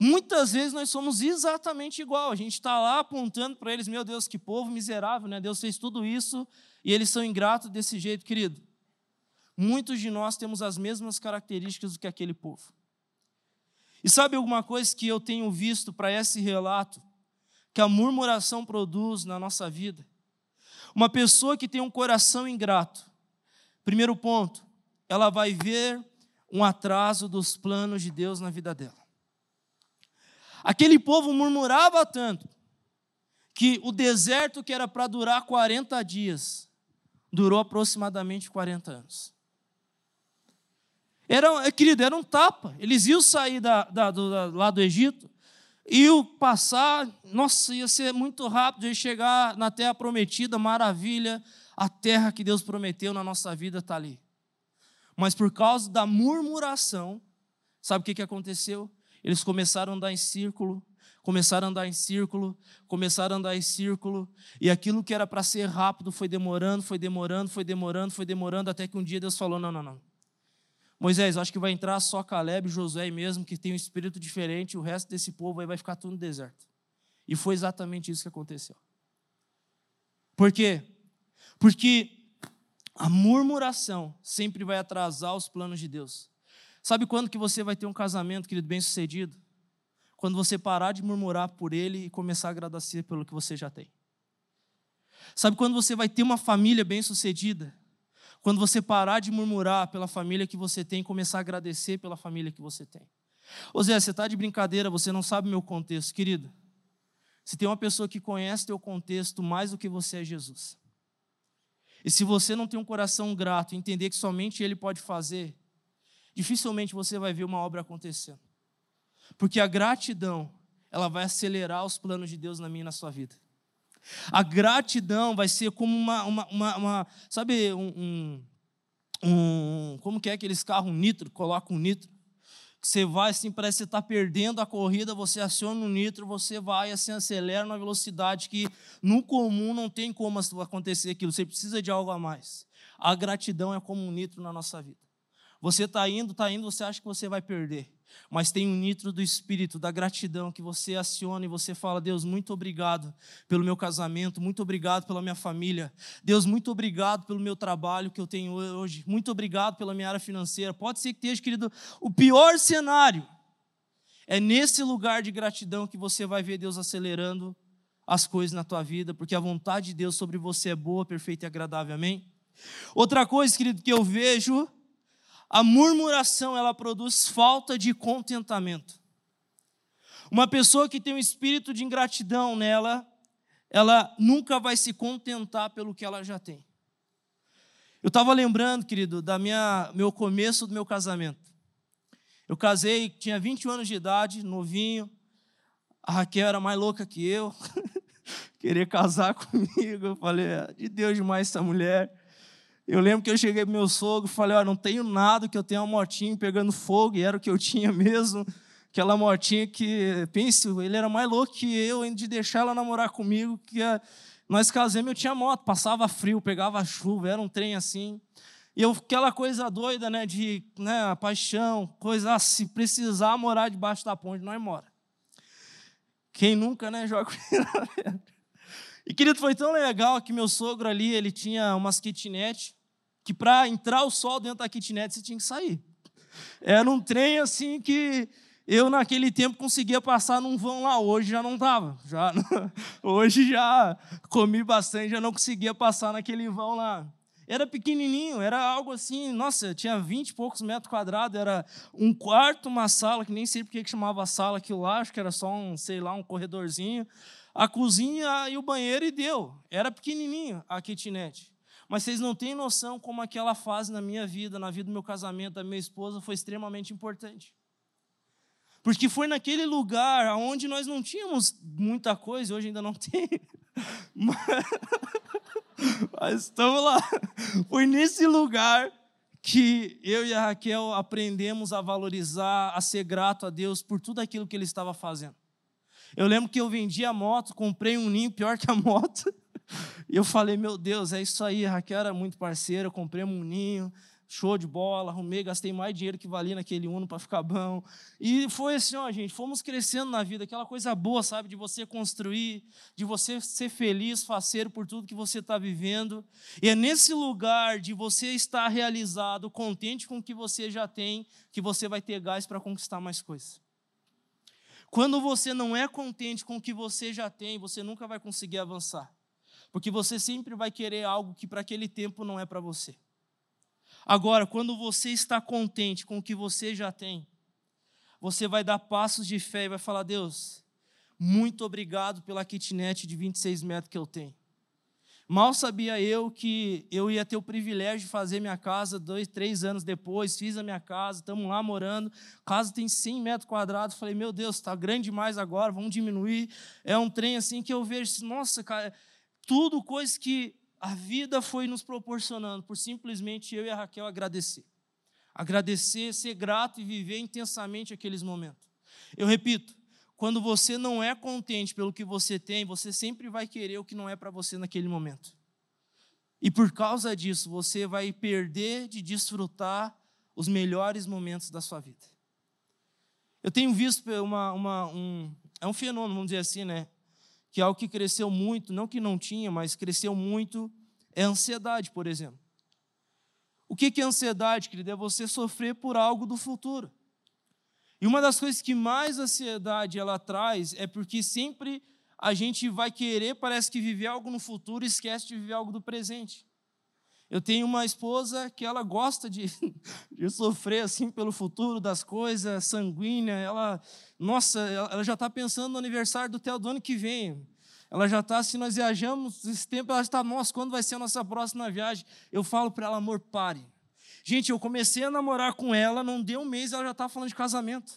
Muitas vezes nós somos exatamente igual. A gente está lá apontando para eles, meu Deus, que povo miserável, né? Deus fez tudo isso e eles são ingratos desse jeito, querido. Muitos de nós temos as mesmas características do que aquele povo. E sabe alguma coisa que eu tenho visto para esse relato que a murmuração produz na nossa vida? Uma pessoa que tem um coração ingrato. Primeiro ponto, ela vai ver um atraso dos planos de Deus na vida dela. Aquele povo murmurava tanto que o deserto que era para durar 40 dias durou aproximadamente 40 anos. Era, querido, era um tapa. Eles iam sair da, da, do, da, lá do Egito, iam passar, nossa, ia ser muito rápido, ia chegar na terra prometida, maravilha, a terra que Deus prometeu na nossa vida está ali. Mas por causa da murmuração, sabe o que, que aconteceu? Eles começaram a andar em círculo, começaram a andar em círculo, começaram a andar em círculo, e aquilo que era para ser rápido foi demorando, foi demorando, foi demorando, foi demorando, até que um dia Deus falou: não, não, não. Moisés, acho que vai entrar só Caleb Josué mesmo, que tem um espírito diferente, o resto desse povo aí vai ficar tudo no deserto. E foi exatamente isso que aconteceu. Por quê? Porque a murmuração sempre vai atrasar os planos de Deus. Sabe quando que você vai ter um casamento, querido, bem sucedido? Quando você parar de murmurar por ele e começar a agradecer pelo que você já tem. Sabe quando você vai ter uma família bem sucedida? Quando você parar de murmurar pela família que você tem, começar a agradecer pela família que você tem. Ô Zé, você está de brincadeira, você não sabe meu contexto. Querido, se tem uma pessoa que conhece teu contexto mais do que você é Jesus. E se você não tem um coração grato, entender que somente Ele pode fazer, dificilmente você vai ver uma obra acontecendo. Porque a gratidão, ela vai acelerar os planos de Deus na minha e na sua vida. A gratidão vai ser como uma, uma, uma, uma sabe, um, um, um, como que é aqueles carros nitro, coloca um nitro, você vai assim, parece que você está perdendo a corrida, você aciona o nitro, você vai assim, acelera na velocidade que no comum não tem como acontecer aquilo, você precisa de algo a mais. A gratidão é como um nitro na nossa vida. Você está indo, está indo, você acha que você vai perder mas tem um nitro do Espírito, da gratidão, que você aciona e você fala: Deus, muito obrigado pelo meu casamento, muito obrigado pela minha família, Deus, muito obrigado pelo meu trabalho que eu tenho hoje, muito obrigado pela minha área financeira. Pode ser que esteja, querido, o pior cenário. É nesse lugar de gratidão que você vai ver Deus acelerando as coisas na tua vida, porque a vontade de Deus sobre você é boa, perfeita e agradável, amém? Outra coisa, querido, que eu vejo a murmuração ela produz falta de contentamento. Uma pessoa que tem um espírito de ingratidão nela, ela nunca vai se contentar pelo que ela já tem. Eu estava lembrando, querido, da minha meu começo do meu casamento. Eu casei, tinha 21 anos de idade, novinho. A Raquel era mais louca que eu. <laughs> Querer casar <laughs> comigo. Eu falei, é, de Deus demais essa mulher. Eu lembro que eu cheguei pro meu sogro e falei, ó, não tenho nada, que eu tenho uma motinha pegando fogo, e era o que eu <laughs> tinha mesmo. Aquela motinha que, pense, ele era mais louco que eu, de deixar ela namorar comigo, que nós casamos, eu tinha moto, passava frio, pegava chuva, era um trem assim. E eu, aquela coisa doida, né, de né, paixão, coisa, ah, se precisar morar debaixo da ponte, nós mora. Quem nunca, né, <laughs> joga E querido, foi tão legal que meu sogro ali, ele tinha umas kitnet que para entrar o sol dentro da kitnet você tinha que sair. Era um trem assim que eu naquele tempo conseguia passar num vão lá, hoje já não dava. Já, <laughs> hoje já comi bastante, já não conseguia passar naquele vão lá. Era pequenininho, era algo assim, nossa, tinha vinte e poucos metros quadrados, era um quarto, uma sala, que nem sei porque que chamava sala aquilo lá, acho que era só um, sei lá, um corredorzinho. A cozinha e o banheiro e deu. Era pequenininho a kitnet. Mas vocês não têm noção como aquela fase na minha vida, na vida do meu casamento, da minha esposa, foi extremamente importante. Porque foi naquele lugar onde nós não tínhamos muita coisa, hoje ainda não <laughs> tem. Mas, mas estamos lá. Foi nesse lugar que eu e a Raquel aprendemos a valorizar, a ser grato a Deus por tudo aquilo que Ele estava fazendo. Eu lembro que eu vendi a moto, comprei um ninho pior que a <laughs> moto. E eu falei, meu Deus, é isso aí, a Raquel era muito parceira, comprei um ninho, show de bola, arrumei, gastei mais dinheiro que valia naquele Uno para ficar bom. E foi assim, ó, gente, fomos crescendo na vida, aquela coisa boa, sabe, de você construir, de você ser feliz, faceiro por tudo que você está vivendo. E é nesse lugar de você estar realizado, contente com o que você já tem, que você vai ter gás para conquistar mais coisas. Quando você não é contente com o que você já tem, você nunca vai conseguir avançar. Porque você sempre vai querer algo que para aquele tempo não é para você. Agora, quando você está contente com o que você já tem, você vai dar passos de fé e vai falar: Deus, muito obrigado pela kitnet de 26 metros que eu tenho. Mal sabia eu que eu ia ter o privilégio de fazer minha casa dois, três anos depois. Fiz a minha casa, estamos lá morando. A casa tem 100 metros quadrados. Falei, meu Deus, está grande demais agora, vamos diminuir. É um trem assim que eu vejo, nossa, cara, tudo coisa que a vida foi nos proporcionando, por simplesmente eu e a Raquel agradecer. Agradecer, ser grato e viver intensamente aqueles momentos. Eu repito, quando você não é contente pelo que você tem, você sempre vai querer o que não é para você naquele momento. E por causa disso, você vai perder de desfrutar os melhores momentos da sua vida. Eu tenho visto uma, uma, um, é um fenômeno, vamos dizer assim, né? Que é algo que cresceu muito, não que não tinha, mas cresceu muito, é a ansiedade, por exemplo. O que é ansiedade, querido? É você sofrer por algo do futuro. E uma das coisas que mais a ansiedade ela traz é porque sempre a gente vai querer, parece que viver algo no futuro e esquece de viver algo do presente. Eu tenho uma esposa que ela gosta de, <laughs> de sofrer assim pelo futuro das coisas, sanguínea. Ela, nossa, ela já está pensando no aniversário do Theo do ano que vem. Ela já está, se nós viajamos esse tempo, ela está, nossa, quando vai ser a nossa próxima viagem? Eu falo para ela, amor, pare. Gente, eu comecei a namorar com ela, não deu um mês, ela já está falando de casamento.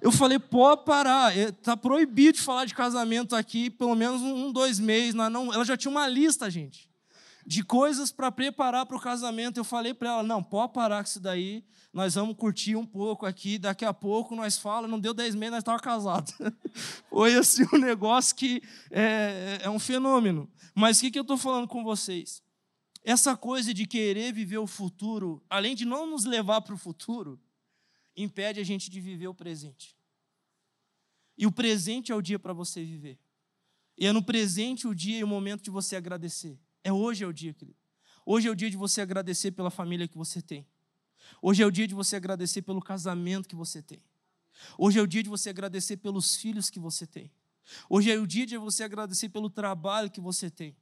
Eu falei, pode parar, está proibido de falar de casamento aqui, pelo menos um, dois meses. Não, ela já tinha uma lista, gente de coisas para preparar para o casamento. Eu falei para ela: não, pode parar com isso daí, nós vamos curtir um pouco aqui, daqui a pouco nós falamos, não deu 10 meses, nós estávamos casados. <laughs> Foi assim um negócio que é, é um fenômeno. Mas o que, que eu estou falando com vocês? Essa coisa de querer viver o futuro, além de não nos levar para o futuro, impede a gente de viver o presente. E o presente é o dia para você viver. E é no presente o dia e o momento de você agradecer. É hoje é o dia, querido. Hoje é o dia de você agradecer pela família que você tem. Hoje é o dia de você agradecer pelo casamento que você tem. Hoje é o dia de você agradecer pelos filhos que você tem. Hoje é o dia de você agradecer pelo trabalho que você tem.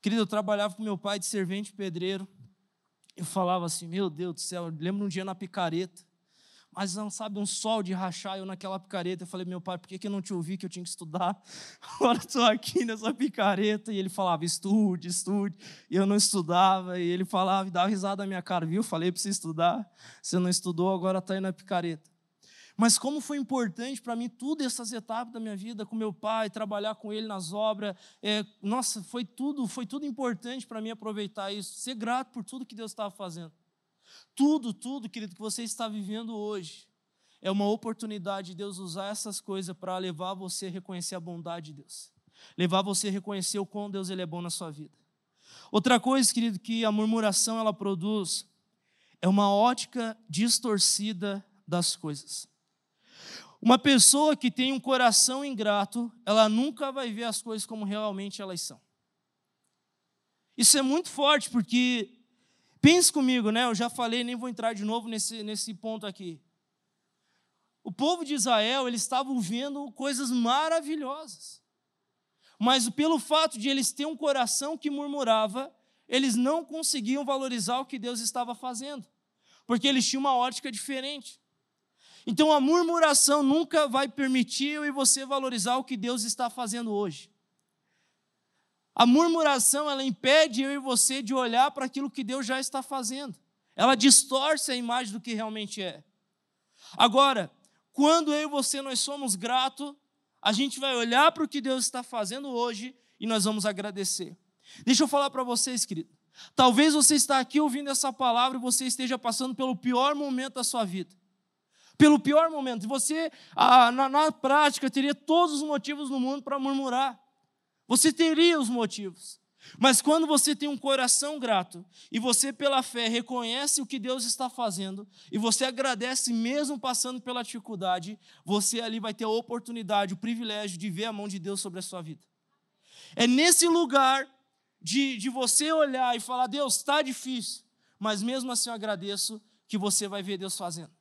Querido, eu trabalhava com meu pai de servente pedreiro. Eu falava assim, meu Deus do céu, eu lembro um dia na picareta mas não sabe, um sol de rachar, eu naquela picareta, eu falei, meu pai, por que, que eu não te ouvi que eu tinha que estudar? <laughs> Agora estou aqui nessa picareta, e ele falava, estude, estude, e eu não estudava, e ele falava, dava risada na minha cara, viu, falei para você estudar, você não estudou, agora está aí na picareta. Mas como foi importante para mim tudo essas etapas da minha vida com meu pai, trabalhar com ele nas obras, é, nossa, foi tudo, foi tudo importante para mim aproveitar isso, ser grato por tudo que Deus estava fazendo. Tudo, tudo, querido, que você está vivendo hoje é uma oportunidade de Deus usar essas coisas para levar você a reconhecer a bondade de Deus, levar você a reconhecer o quão Deus ele é bom na sua vida. Outra coisa, querido, que a murmuração ela produz é uma ótica distorcida das coisas. Uma pessoa que tem um coração ingrato, ela nunca vai ver as coisas como realmente elas são. Isso é muito forte, porque Pense comigo, né? Eu já falei, nem vou entrar de novo nesse, nesse ponto aqui. O povo de Israel, eles estavam vendo coisas maravilhosas. Mas pelo fato de eles terem um coração que murmurava, eles não conseguiam valorizar o que Deus estava fazendo, porque eles tinham uma ótica diferente. Então a murmuração nunca vai permitir eu e você valorizar o que Deus está fazendo hoje. A murmuração, ela impede eu e você de olhar para aquilo que Deus já está fazendo. Ela distorce a imagem do que realmente é. Agora, quando eu e você nós somos gratos, a gente vai olhar para o que Deus está fazendo hoje e nós vamos agradecer. Deixa eu falar para vocês, querido. Talvez você está aqui ouvindo essa palavra e você esteja passando pelo pior momento da sua vida. Pelo pior momento. E você, ah, na, na prática, teria todos os motivos no mundo para murmurar. Você teria os motivos. Mas quando você tem um coração grato e você, pela fé, reconhece o que Deus está fazendo e você agradece, mesmo passando pela dificuldade, você ali vai ter a oportunidade, o privilégio de ver a mão de Deus sobre a sua vida. É nesse lugar de, de você olhar e falar: Deus, está difícil, mas mesmo assim eu agradeço que você vai ver Deus fazendo.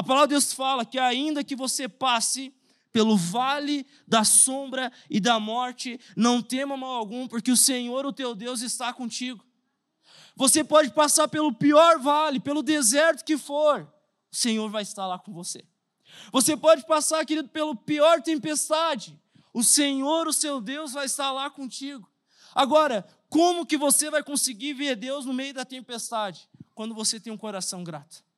A palavra de Deus fala que ainda que você passe pelo vale da sombra e da morte, não tema mal algum, porque o Senhor, o teu Deus, está contigo. Você pode passar pelo pior vale, pelo deserto que for, o Senhor vai estar lá com você. Você pode passar, querido, pelo pior tempestade, o Senhor, o seu Deus, vai estar lá contigo. Agora, como que você vai conseguir ver Deus no meio da tempestade? Quando você tem um coração grato.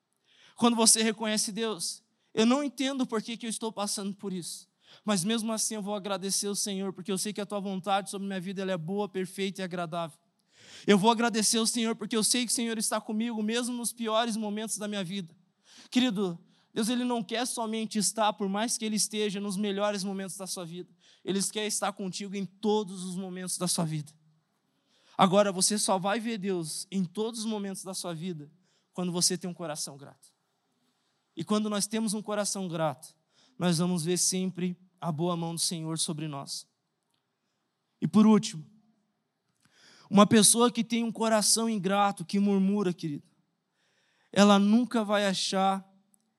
Quando você reconhece Deus, eu não entendo por que, que eu estou passando por isso. Mas mesmo assim eu vou agradecer ao Senhor, porque eu sei que a tua vontade sobre minha vida ela é boa, perfeita e agradável. Eu vou agradecer ao Senhor, porque eu sei que o Senhor está comigo, mesmo nos piores momentos da minha vida. Querido, Deus ele não quer somente estar, por mais que Ele esteja nos melhores momentos da sua vida, Ele quer estar contigo em todos os momentos da sua vida. Agora, você só vai ver Deus em todos os momentos da sua vida quando você tem um coração grato. E quando nós temos um coração grato, nós vamos ver sempre a boa mão do Senhor sobre nós. E por último, uma pessoa que tem um coração ingrato, que murmura, querido, ela nunca vai achar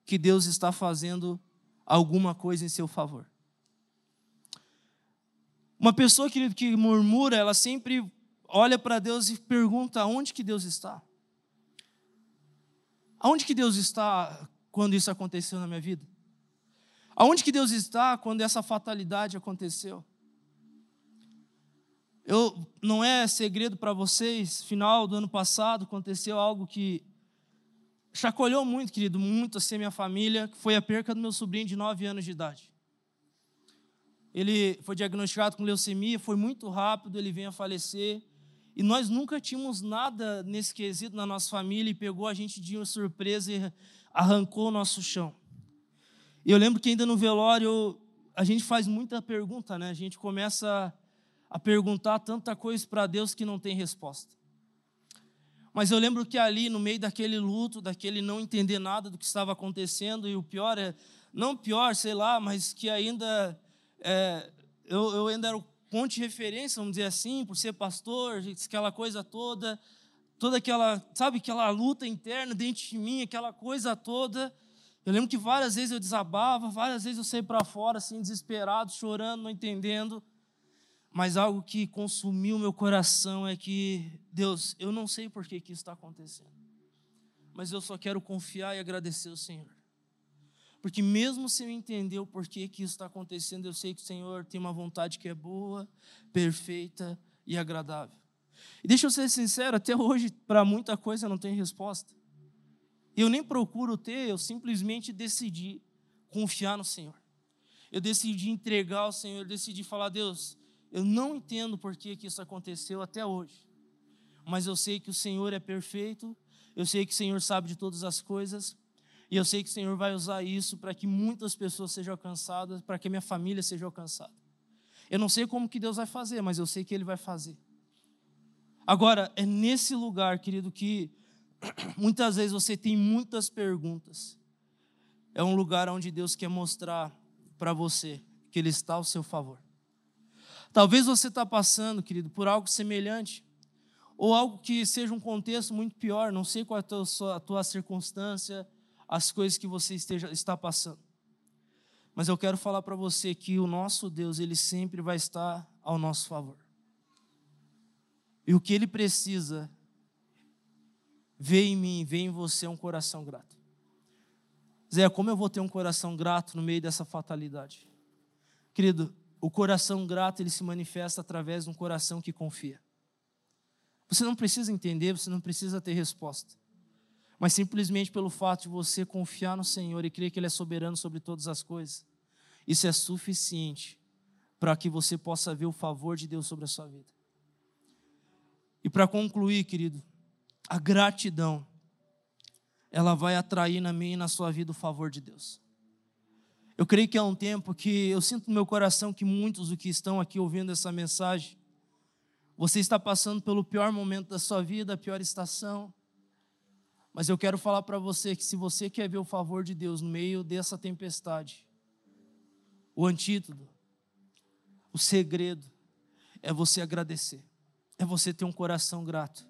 que Deus está fazendo alguma coisa em seu favor. Uma pessoa, querido, que murmura, ela sempre olha para Deus e pergunta aonde que Deus está. Aonde que Deus está quando isso aconteceu na minha vida? Aonde que Deus está quando essa fatalidade aconteceu? Eu não é segredo para vocês, final do ano passado aconteceu algo que chacoalhou muito, querido, muito assim a minha família, que foi a perca do meu sobrinho de 9 anos de idade. Ele foi diagnosticado com leucemia, foi muito rápido, ele veio a falecer. E nós nunca tínhamos nada nesse quesito na nossa família e pegou a gente de uma surpresa e arrancou o nosso chão. Eu lembro que ainda no velório a gente faz muita pergunta, né? A gente começa a perguntar tanta coisa para Deus que não tem resposta. Mas eu lembro que ali, no meio daquele luto, daquele não entender nada do que estava acontecendo, e o pior é, não pior, sei lá, mas que ainda, é, eu, eu ainda era o ponto de referência, vamos dizer assim, por ser pastor, aquela coisa toda, toda aquela, sabe, aquela luta interna dentro de mim, aquela coisa toda. Eu lembro que várias vezes eu desabava, várias vezes eu saí para fora, assim, desesperado, chorando, não entendendo mas algo que consumiu meu coração é que, Deus, eu não sei por que, que isso está acontecendo, mas eu só quero confiar e agradecer ao Senhor. Porque mesmo sem entender o porquê que isso está acontecendo, eu sei que o Senhor tem uma vontade que é boa, perfeita e agradável. E deixa eu ser sincero, até hoje, para muita coisa, não tenho resposta. Eu nem procuro ter, eu simplesmente decidi confiar no Senhor. Eu decidi entregar ao Senhor, eu decidi falar, Deus, eu não entendo por que, que isso aconteceu até hoje, mas eu sei que o Senhor é perfeito, eu sei que o Senhor sabe de todas as coisas, e eu sei que o Senhor vai usar isso para que muitas pessoas sejam alcançadas, para que minha família seja alcançada. Eu não sei como que Deus vai fazer, mas eu sei que Ele vai fazer. Agora, é nesse lugar, querido, que <clears throat> muitas vezes você tem muitas perguntas. É um lugar onde Deus quer mostrar para você que Ele está ao seu favor. Talvez você está passando, querido, por algo semelhante, ou algo que seja um contexto muito pior, não sei qual é a tua, a tua circunstância, as coisas que você esteja, está passando. Mas eu quero falar para você que o nosso Deus, Ele sempre vai estar ao nosso favor. E o que Ele precisa, vê em mim, vê em você um coração grato. Zé, como eu vou ter um coração grato no meio dessa fatalidade? Querido, o coração grato ele se manifesta através de um coração que confia. Você não precisa entender, você não precisa ter resposta. Mas simplesmente pelo fato de você confiar no Senhor e crer que Ele é soberano sobre todas as coisas, isso é suficiente para que você possa ver o favor de Deus sobre a sua vida. E para concluir, querido, a gratidão, ela vai atrair na minha e na sua vida o favor de Deus. Eu creio que é um tempo que eu sinto no meu coração que muitos do que estão aqui ouvindo essa mensagem, você está passando pelo pior momento da sua vida, a pior estação. Mas eu quero falar para você que se você quer ver o favor de Deus no meio dessa tempestade, o antídoto, o segredo é você agradecer, é você ter um coração grato,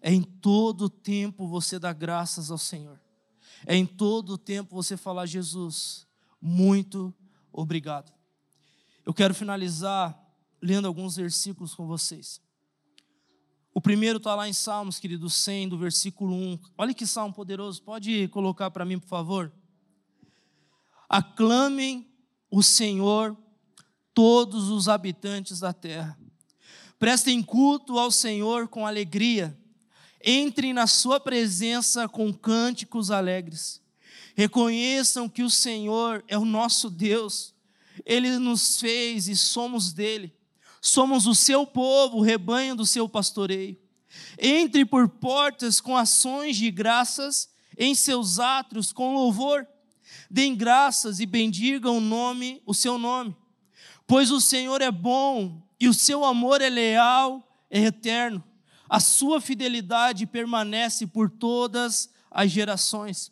é em todo tempo você dar graças ao Senhor, é em todo tempo você falar, Jesus, muito obrigado. Eu quero finalizar lendo alguns versículos com vocês. O primeiro está lá em Salmos, querido, 100, do versículo 1. Olha que salmo poderoso, pode colocar para mim, por favor? Aclamem o Senhor, todos os habitantes da terra. Prestem culto ao Senhor com alegria. Entrem na sua presença com cânticos alegres. Reconheçam que o Senhor é o nosso Deus, Ele nos fez e somos dele. Somos o seu povo, o rebanho do seu pastoreio. Entre por portas com ações de graças, em seus átrios com louvor. Deem graças e bendigam o nome, o seu nome. Pois o Senhor é bom e o seu amor é leal, é eterno. A sua fidelidade permanece por todas as gerações.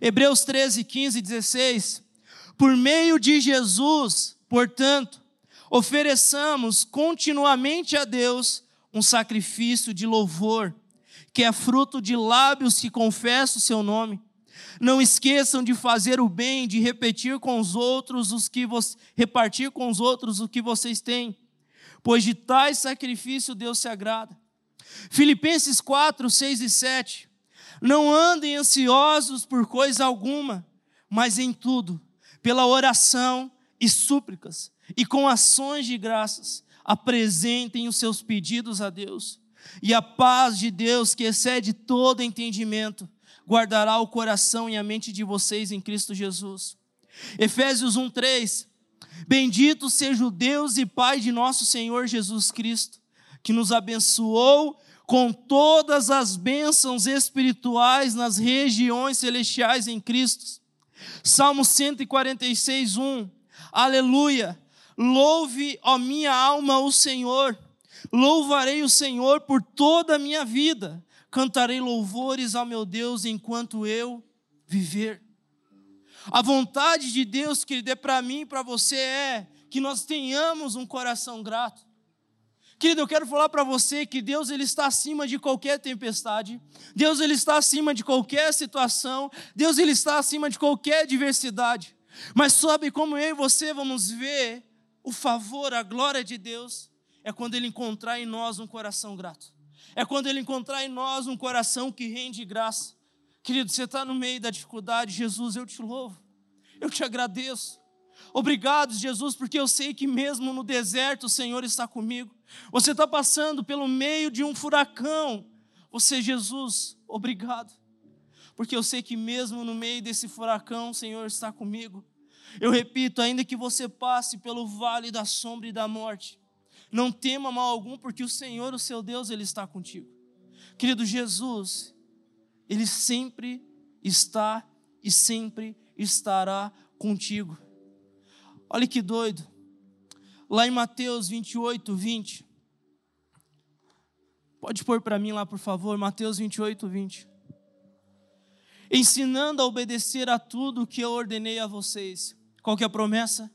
Hebreus 13, 15 e 16. Por meio de Jesus, portanto, ofereçamos continuamente a Deus um sacrifício de louvor, que é fruto de lábios que confessam o seu nome. Não esqueçam de fazer o bem, de repetir com os outros os que repartir com os outros o que vocês têm, pois de tais sacrifício Deus se agrada. Filipenses 4, 6 e 7. Não andem ansiosos por coisa alguma, mas em tudo, pela oração e súplicas, e com ações de graças, apresentem os seus pedidos a Deus. E a paz de Deus, que excede todo entendimento, guardará o coração e a mente de vocês em Cristo Jesus. Efésios 1:3 Bendito seja o Deus e Pai de nosso Senhor Jesus Cristo, que nos abençoou com todas as bênçãos espirituais nas regiões celestiais em Cristo. Salmo 146, 1. Aleluia! Louve, ó minha alma, o Senhor. Louvarei o Senhor por toda a minha vida. Cantarei louvores ao meu Deus enquanto eu viver. A vontade de Deus que Ele dê para mim e para você é que nós tenhamos um coração grato. Querido, eu quero falar para você que Deus ele está acima de qualquer tempestade. Deus ele está acima de qualquer situação. Deus ele está acima de qualquer adversidade. Mas sabe como eu e você vamos ver o favor, a glória de Deus? É quando ele encontrar em nós um coração grato. É quando ele encontrar em nós um coração que rende graça. Querido, você está no meio da dificuldade, Jesus, eu te louvo. Eu te agradeço. Obrigado, Jesus, porque eu sei que mesmo no deserto o Senhor está comigo. Você está passando pelo meio de um furacão. Você, Jesus, obrigado. Porque eu sei que mesmo no meio desse furacão o Senhor está comigo. Eu repito, ainda que você passe pelo vale da sombra e da morte, não tema mal algum, porque o Senhor, o seu Deus, Ele está contigo. Querido Jesus, Ele sempre está e sempre estará contigo. Olha que doido. Lá em Mateus 28, 20. Pode pôr para mim lá, por favor, Mateus 28, 20. Ensinando a obedecer a tudo que eu ordenei a vocês. Qual que é a promessa?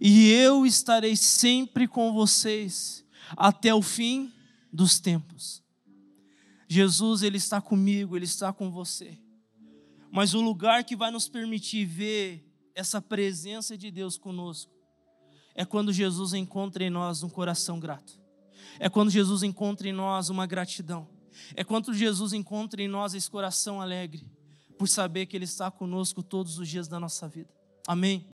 E eu estarei sempre com vocês até o fim dos tempos. Jesus, Ele está comigo, Ele está com você. Mas o lugar que vai nos permitir ver essa presença de Deus conosco é quando Jesus encontra em nós um coração grato. É quando Jesus encontra em nós uma gratidão. É quando Jesus encontra em nós esse coração alegre, por saber que Ele está conosco todos os dias da nossa vida. Amém.